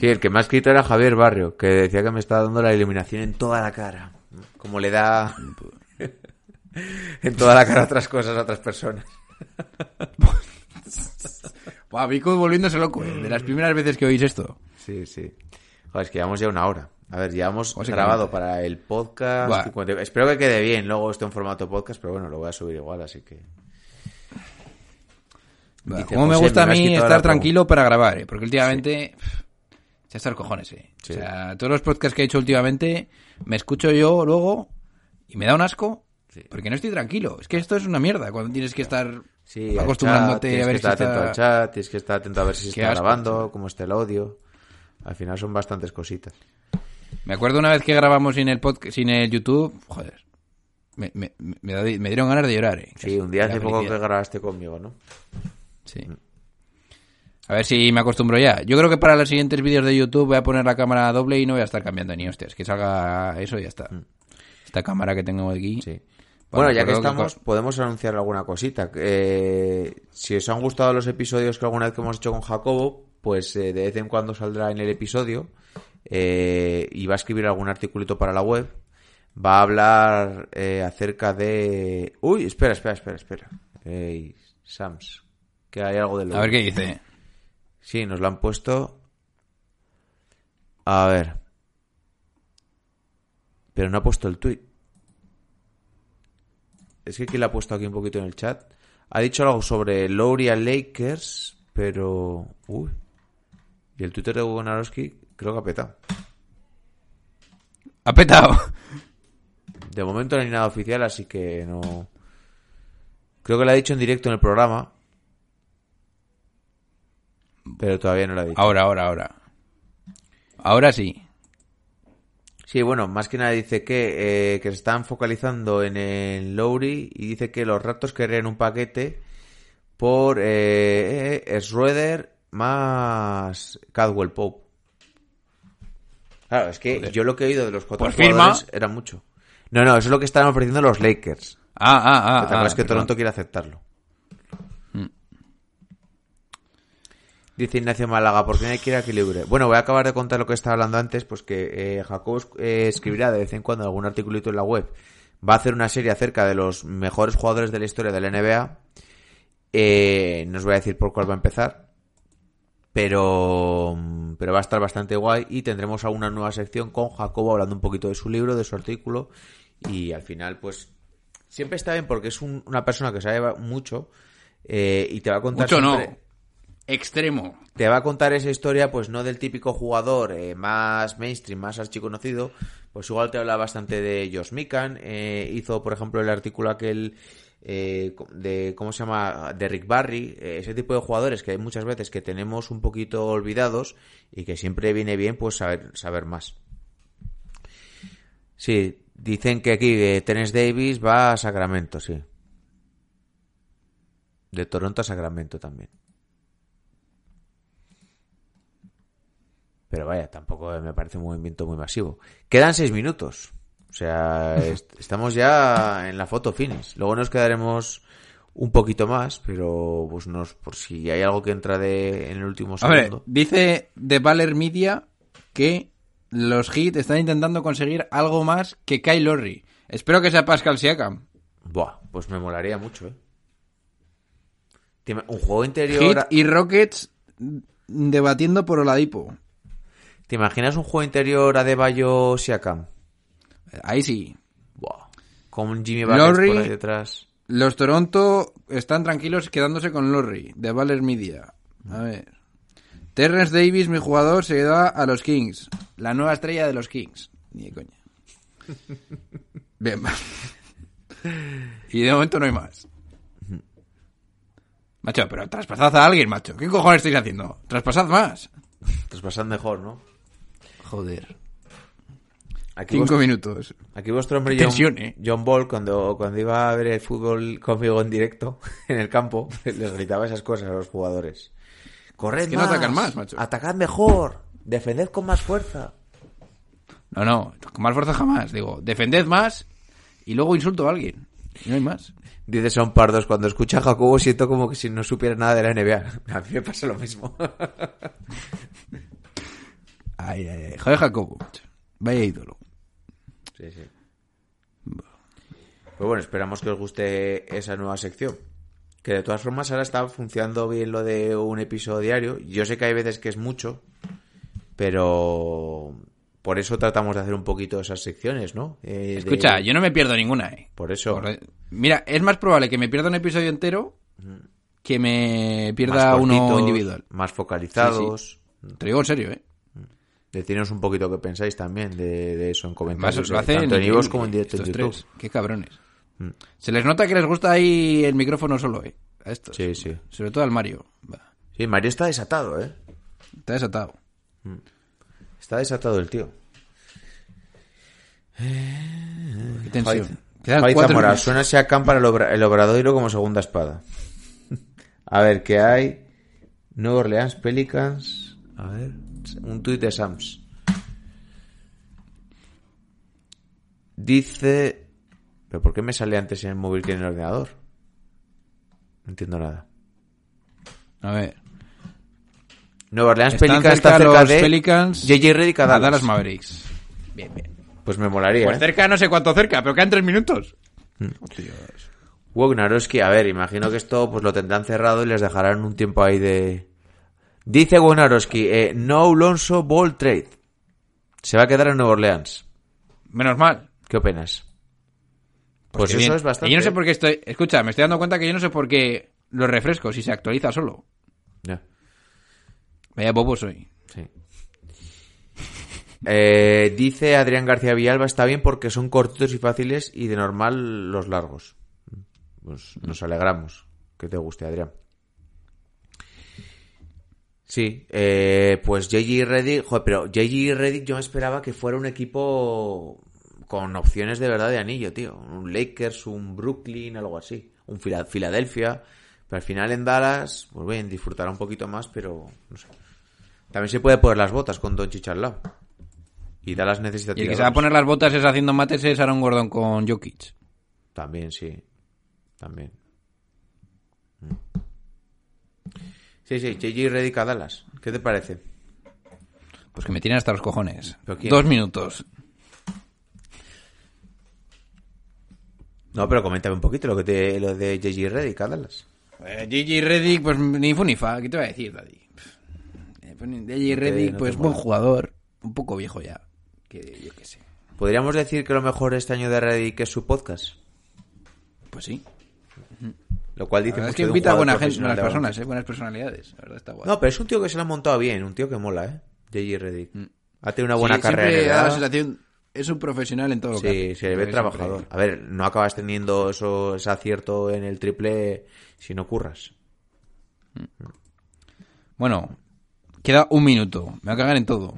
Sí, el que me ha escrito era Javier Barrio, que decía que me estaba dando la iluminación en toda la cara. Como le da en toda la cara otras cosas a otras personas. Buah, Vico volviéndose loco, ¿eh? De las primeras veces que oís esto. Sí, sí. Joder, es que llevamos ya una hora. A ver, llevamos José grabado para el podcast. Buah. 50. Espero que quede bien luego esto en formato podcast, pero bueno, lo voy a subir igual, así que... Buah, Dice, Como me gusta a mí estar tranquilo para grabar, ¿eh? Porque últimamente... Ya está el cojones, ¿eh? Sí. O sea, todos los podcasts que he hecho últimamente me escucho yo luego y me da un asco Sí. porque no estoy tranquilo. Es que esto es una mierda cuando tienes que estar Sí, acostumbrándote chat, tienes a ver que si estar atento está... al chat, tienes que estar atento a ver si se está asco, grabando, tío. cómo está el audio. Al final son bastantes cositas. Me acuerdo una vez que grabamos sin el podcast, sin el YouTube, joder. Me, me, me, me dieron ganas de llorar, ¿eh? Sí, un día hace poco que grabaste conmigo, ¿no? Sí. A ver si me acostumbro ya. Yo creo que para los siguientes vídeos de YouTube voy a poner la cámara doble y no voy a estar cambiando ni hostias. Que salga eso y ya está. Esta cámara que tengo aquí. Mm. Sí. Bueno, ya que estamos, podemos anunciar alguna cosita. Eh, si os han gustado los episodios que alguna vez que hemos hecho con Jacobo, pues eh, de vez en cuando saldrá en el episodio eh, y va a escribir algún articulito para la web. Va a hablar eh, acerca de... Uy, espera, espera, espera, espera. Sams, que hay algo de lo... A ver qué dice. Sí, nos lo han puesto. A ver. Pero no ha puesto el tweet. Es que quien le ha puesto aquí un poquito en el chat. Ha dicho algo sobre Lauria Lakers, pero. Uy. Y el Twitter de Gonarowski creo que ha petado. Ha petado. De momento no hay nada oficial, así que no. Creo que lo ha dicho en directo en el programa. Pero todavía no lo ha dicho. Ahora, ahora, ahora. Ahora sí. Sí, bueno, más que nada dice que, eh, que se están focalizando en el Lowry y dice que los Raptors querrían un paquete por eh, eh, Schroeder más Cadwell Pope. Claro, es que yo lo que he oído de los cuatro Pues firma. era mucho. No, no, eso es lo que están ofreciendo los Lakers. Ah, ah, ah. ¿Te acuerdas ah, que perdón. Toronto quiere aceptarlo? Dice Ignacio Málaga, ¿por qué no hay que ir a equilibrio? Bueno, voy a acabar de contar lo que estaba hablando antes, pues que eh, Jacob eh, escribirá de vez en cuando algún articulito en la web. Va a hacer una serie acerca de los mejores jugadores de la historia de la NBA. Eh, no os voy a decir por cuál va a empezar. Pero, pero va a estar bastante guay y tendremos alguna nueva sección con Jacobo hablando un poquito de su libro, de su artículo y al final pues siempre está bien porque es un- una persona que sabe mucho eh, y te va a contar Mucho no. Extremo. te va a contar esa historia, pues no del típico jugador eh, más mainstream, más archiconocido, pues igual te habla bastante de Josh Mikan, eh, hizo por ejemplo el artículo aquel eh, de, ¿cómo se llama?, de Rick Barry, eh, ese tipo de jugadores que hay muchas veces que tenemos un poquito olvidados y que siempre viene bien pues saber, saber más. Sí, dicen que aquí Terence Davis va a Sacramento, sí. De Toronto a Sacramento también. Pero vaya, tampoco me parece un movimiento muy masivo. Quedan seis minutos. O sea, est- estamos ya en la foto finish. Luego nos quedaremos un poquito más, pero pues nos, por si hay algo que entra de en el último ver, segundo. dice The Baller Media que los Heat están intentando conseguir algo más que Kyle Lowry. Espero que sea Pascal Siakam. Buah, pues me molaría mucho, ¿eh? Un juego interior. Heat y Rockets debatiendo por Oladipo. ¿Te imaginas un juego interior a Debayo Siakam? Ahí sí. Buah. Con Jimmy Lowry- por ahí detrás. Los Toronto están tranquilos quedándose con Lowry, de Baller Media. A ver. Terrence Davis, mi jugador, se da a los Kings. La nueva estrella de los Kings. Ni de coña. Bien. va. y de momento no hay más. Macho, pero traspasad a alguien, macho. ¿Qué cojones estáis haciendo? Traspasad más. Traspasan mejor, ¿no? Joder. Aquí Cinco vos- minutos. Aquí vuestro hombre John, tensión, ¿eh? John Ball, cuando, cuando iba a ver el fútbol conmigo en directo, en el campo, les gritaba esas cosas a los jugadores. Corred Es que no atacan más, macho. Atacad mejor, defended con más fuerza. No, no. Con más fuerza jamás. Digo, defended más y luego insulto a alguien. Y no hay más. Dice Son Pardos, cuando escucha a Jacobo siento como que si no supiera nada de la NBA. A mí me pasa lo mismo. Ay, ay, Jacobo. Vaya ídolo. Sí, sí. Pues bueno, esperamos que os guste esa nueva sección. Que de todas formas ahora está funcionando bien lo de un episodio diario. Yo sé que hay veces que es mucho, pero por eso tratamos de hacer un poquito esas secciones, ¿no? Eh, de- Escucha, yo no me pierdo ninguna, eh. Por eso, Por- Mira, es más probable que me pierda un episodio entero que me pierda uno cortitos, individual. más focalizados. Te digo en serio, eh. Decidnos un poquito qué pensáis también de, de eso en comentarios. Lo hacen tanto en iVoox como en directo en YouTube. tres. Qué cabrones. Mm. Se les nota que les gusta ahí el micrófono solo, eh. A estos. Sí, sí. Sobre todo al Mario. Va, Sí, Mario está desatado, ¿eh? está desatado. Está desatado el tío. Qué tensión. Zamora, suena Siakam para el, obra- el Obradoiro como segunda espada. A ver, ¿qué hay? Nueva Orleans Pelicans. A ver, un tuit de Sams. Dice... ¿Pero por qué me sale antes en el móvil que en el ordenador? No entiendo nada. A ver. Nueva Orleans Están Pelicans cerca está cerca los de Pelicans JJ Redick a a Dallas. Dallas Mavericks. Bien, bien. Pues me molaría, Pues ¿eh? cerca no sé cuánto cerca, pero quedan tres minutos. Wognarowski, a ver, imagino que esto pues lo tendrán cerrado y les dejarán un tiempo ahí de... Dice Wognarowski, eh, no Alonso Ball Trade. Se va a quedar en Nueva Orleans. Menos mal. ¿Qué opinas? Pues qué eso bien. es bastante. Y yo no sé por qué estoy... Escucha, me estoy dando cuenta que yo no sé por qué lo refresco si se actualiza solo. Ya, Vaya bobo soy. sí. Eh, dice Adrián García Villalba, está bien porque son cortitos y fáciles y de normal los largos. Pues nos alegramos que te guste, Adrián. Sí, eh, pues JG Reddick, joder, pero JG Reddick yo me esperaba que fuera un equipo con opciones de verdad de anillo, tío. Un Lakers, un Brooklyn, algo así. Un Fila- Filadelfia. Pero al final en Dallas, pues bien, disfrutará un poquito más, pero no sé. También se puede poner las botas con Doncic al lado. Y Dallas necesita Y el que se va a poner las botas es haciendo mates es Aaron Gordon con Jokic. También, sí. También. Sí, sí, JG Reddick a Dallas. ¿Qué te parece? Pues que me tienen hasta los cojones. Dos minutos. No, pero coméntame un poquito lo que te, lo de JG Reddick a Dallas. Eh, JJ Reddick, pues ni fu ni fa. ¿Qué te voy a decir, Daddy? Eh, pues, JJ Reddick, no te pues mola. buen jugador. Un poco viejo ya. Que yo qué sé. ¿Podríamos decir que lo mejor este año de Reddick es su podcast? Pues sí. Lo cual dice verdad es mucho que invita a buena gente, buenas personas, eh, buenas personalidades. La verdad está guay. No, pero es un tío que se lo ha montado bien, un tío que mola, ¿eh? JG Reddick. Ha tenido una buena Mm. Sí, carrera. siempre. Es un profesional en todo lo que Sí, se ve trabajador. A ver, no acabas teniendo eso, ese acierto en el triple si no curras. Bueno, queda un minuto. Me va a cagar en todo.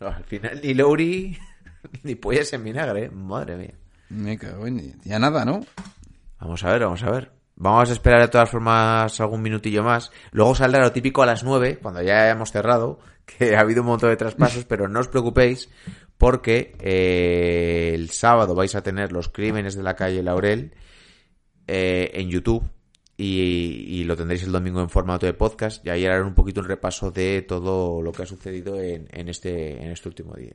No, al final ni Lowry ni pollas en vinagre, ¿eh? madre mía. Me cago en... Ya nada, ¿no? Vamos a ver, vamos a ver. Vamos a esperar de todas formas algún minutillo más. Luego saldrá lo típico a las 9, cuando ya hayamos cerrado, que ha habido un montón de traspasos, pero no os preocupéis porque eh, el sábado vais a tener los crímenes de la calle Laurel eh, en YouTube y, y lo tendréis el domingo en formato de podcast y ahí haré un poquito un repaso de todo lo que ha sucedido en, en este, en este último día.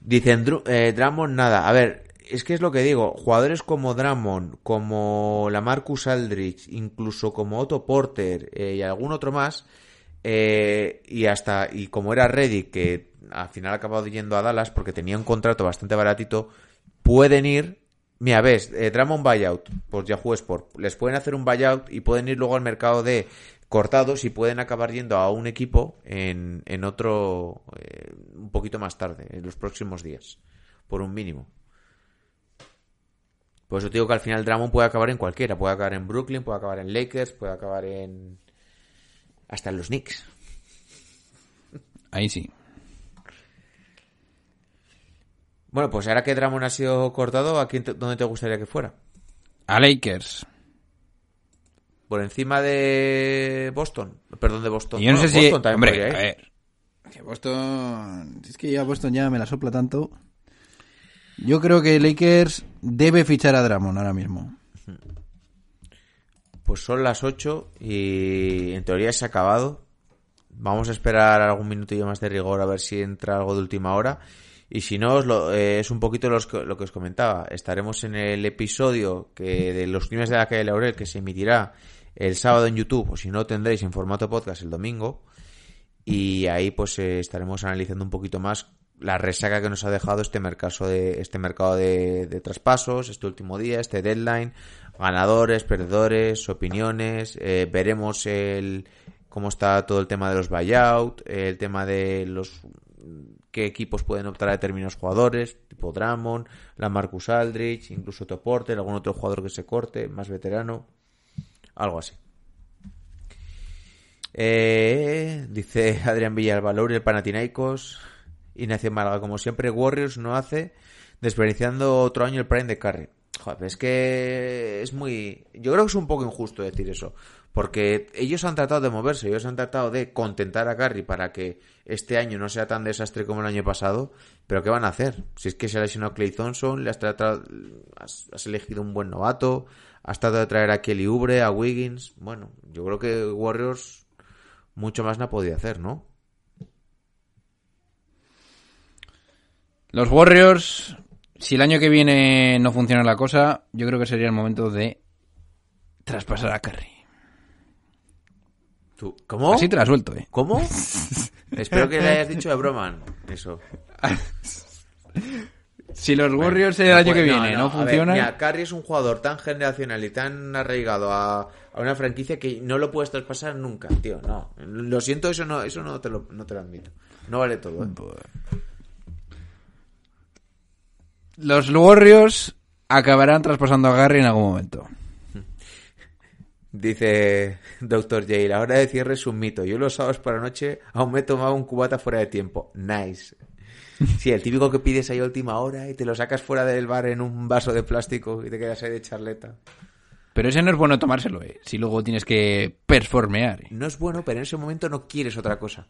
Dicen eh, Drummond nada. A ver, es que es lo que digo. Jugadores como Drummond, como la Marcus Aldrich, incluso como Otto Porter eh, y algún otro más, eh, y hasta y como era Reddick que al final ha acabado yendo a Dallas porque tenía un contrato bastante baratito, pueden ir. Mira, ves, eh, buyout, pues Yahoo Sport, les pueden hacer un buyout y pueden ir luego al mercado de cortados y pueden acabar yendo a un equipo en, en otro eh, un poquito más tarde, en los próximos días, por un mínimo. Por eso te digo que al final Drummond puede acabar en cualquiera, puede acabar en Brooklyn, puede acabar en Lakers, puede acabar en hasta en los Knicks. Ahí sí. Bueno, pues ahora que Drummond ha sido cortado, ¿a quién te- dónde te gustaría que fuera? A Lakers. Por encima de Boston, perdón, de Boston. Y yo no Bueno, sé si... Boston también Hombre, podría a ver. Que Boston... Es que ya Boston ya me la sopla tanto. Yo creo que Lakers debe fichar a Drummond ahora mismo. Pues son las 8 y en teoría se ha acabado. Vamos a esperar algún minutillo más de rigor a ver si entra algo de última hora. Y si no, eh, es un poquito lo que os comentaba. Estaremos en el episodio que de los crímenes de la calle Laurel que se emitirá el sábado en YouTube, o si no, tendréis en formato podcast el domingo. Y ahí pues eh, estaremos analizando un poquito más la resaca que nos ha dejado este mercado de, este mercado de, traspasos, este último día, este deadline, ganadores, perdedores, opiniones, eh, veremos el cómo está todo el tema de los buyout, el tema de los qué equipos pueden optar a determinados jugadores, tipo Drummond, la Marcus Aldrich, incluso Toporter, algún otro jugador que se corte, más veterano, algo así. Eh, dice Adrián Villalvalor y el Panathinaikos. Ignacio Málaga, como siempre, Warriors no hace, desperdiciando otro año el Prime de Curry. Joder, es que es muy... Yo creo que es un poco injusto decir eso, porque ellos han tratado de moverse, ellos han tratado de contentar a Curry para que este año no sea tan desastre como el año pasado, pero ¿qué van a hacer? Si es que se ha lesionado Clay Thompson, le has, tratado, has, elegido un buen novato, has tratado de traer a Kelly Oubre, a Wiggins, bueno, yo creo que Warriors mucho más no ha podido hacer, ¿no? Los Warriors, si el año que viene no funciona la cosa, yo creo que sería el momento de traspasar a Curry. ¿Tú? ¿Cómo? Así te la suelto, eh. ¿Cómo? Espero que le hayas dicho de broma eso. Si los Warriors el año que viene no, a funcionan, mira, Curry es un jugador tan generacional y tan arraigado a, a una franquicia que no lo puedes traspasar nunca, tío. No, lo siento, eso no, eso no te lo, no te lo admito. No vale todo. ¿eh? Los Warriors acabarán traspasando a Curry en algún momento. Dice Dr. J, la hora de cierre es un mito. Yo los sábados por la noche aún me he tomado un cubata fuera de tiempo. Nice. Sí, el típico que pides ahí a última hora y te lo sacas fuera del bar en un vaso de plástico y te quedas ahí de charleta. Pero ese no es bueno tomárselo, ¿eh? Si luego tienes que performear. ¿eh? No es bueno, pero en ese momento no quieres otra cosa.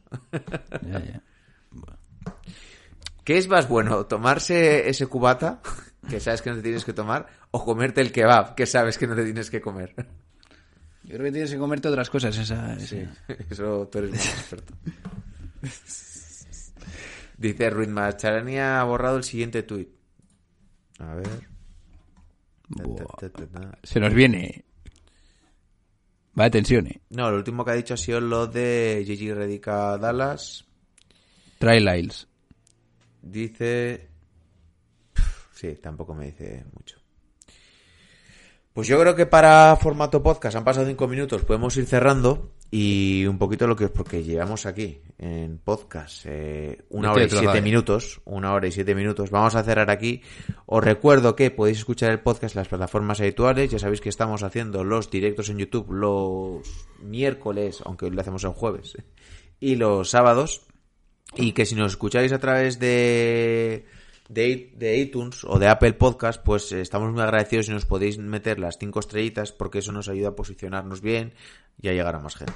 Ya, ya. ¿Qué es más bueno? ¿Tomarse ese cubata, que sabes que no te tienes que tomar, o comerte el kebab, que sabes que no te tienes que comer? Yo creo que tienes que comerte otras cosas. Esa, esa- Eso tú eres más experto. Dice Ruiz Charani ha borrado el siguiente tuit. A ver. Buah. Ta, ta, ta, ta. Se nos viene. Va de tensión, ¿eh? No, lo último que ha dicho ha sido lo de Gigi Redica Dallas. Trial Isles. Dice. Sí, tampoco me dice mucho. Pues yo creo que para formato podcast han pasado cinco minutos, podemos ir cerrando y un poquito lo que es porque llevamos aquí en podcast eh, una hora y siete minutos, una hora y siete minutos. Vamos a cerrar aquí. Os recuerdo que podéis escuchar el podcast en las plataformas habituales. Ya sabéis que estamos haciendo los directos en YouTube los miércoles, aunque hoy lo hacemos el jueves, y los sábados. Y que si nos escucháis a través de, de, iTunes o de Apple Podcast, pues eh, estamos muy agradecidos si nos podéis meter las cinco estrellitas porque eso nos ayuda a posicionarnos bien y a llegar a más gente.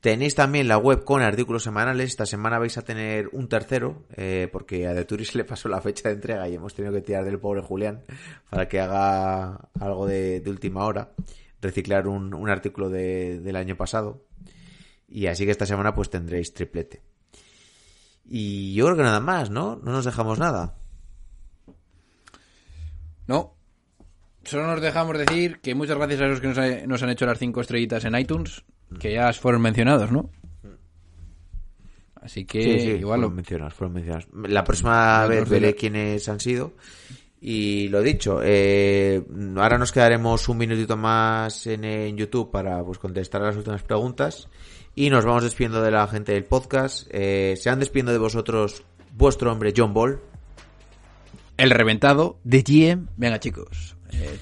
Tenéis también la web con artículos semanales. Esta semana vais a tener un tercero, eh, porque a The Tourist le pasó la fecha de entrega y hemos tenido que tirar del pobre Julián para que haga algo de, de última hora, reciclar un, un artículo de- del año pasado. Y así que esta semana pues tendréis triplete. Y yo creo que nada más, ¿no? No nos dejamos nada. No. Solo nos dejamos decir que muchas gracias a los que nos, ha- nos han hecho las cinco estrellitas en iTunes, que ya fueron mencionados, ¿no? Así que igual fueron lo... mencionados, fueron mencionados. La próxima vez veré quiénes han sido. Y lo dicho, eh, ahora nos quedaremos un minutito más en, en YouTube para pues contestar a las últimas preguntas. Y nos vamos despidiendo de la gente del podcast. Eh, se han despidiendo de vosotros vuestro hombre John Ball. El reventado de GM. Venga, chicos. eh,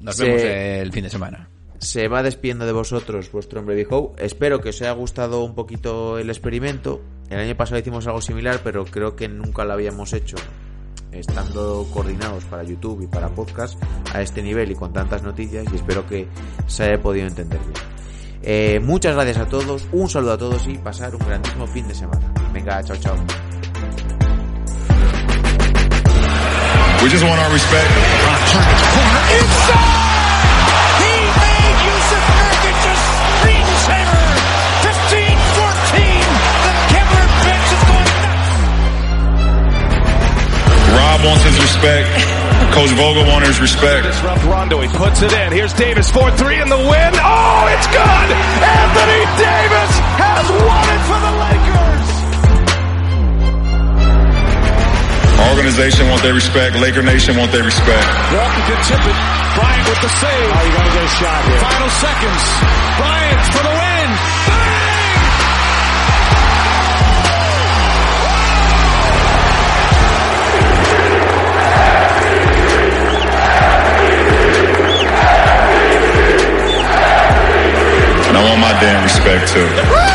nos Se- vemos el fin de semana. se va despidiendo de vosotros vuestro hombre Big Espero que os haya gustado un poquito el experimento. El año pasado hicimos algo similar, pero creo que nunca lo habíamos hecho estando coordinados para YouTube y para podcast a este nivel y con tantas noticias y espero que se haya podido entender bien. Eh, muchas gracias a todos, un saludo a todos y pasar un grandísimo fin de semana. Venga, chao, chao. We just want our respect. He made Yusuf Nurkic a screensaver. 15-14. The Kevlar bench is going nuts. Rob wants his respect. Coach Vogel wants his respect. Disrupt Rondo. He puts it in. Here's Davis. 4-3 in the win. Oh, it's good. Anthony Davis has won it for the Lakers. Our organization want their respect. Laker Nation want their respect. Walker can tip it. Bryant with the save. Oh, you gotta get a shot here. Final seconds. Bryant for the win. Bang! my damn respect too.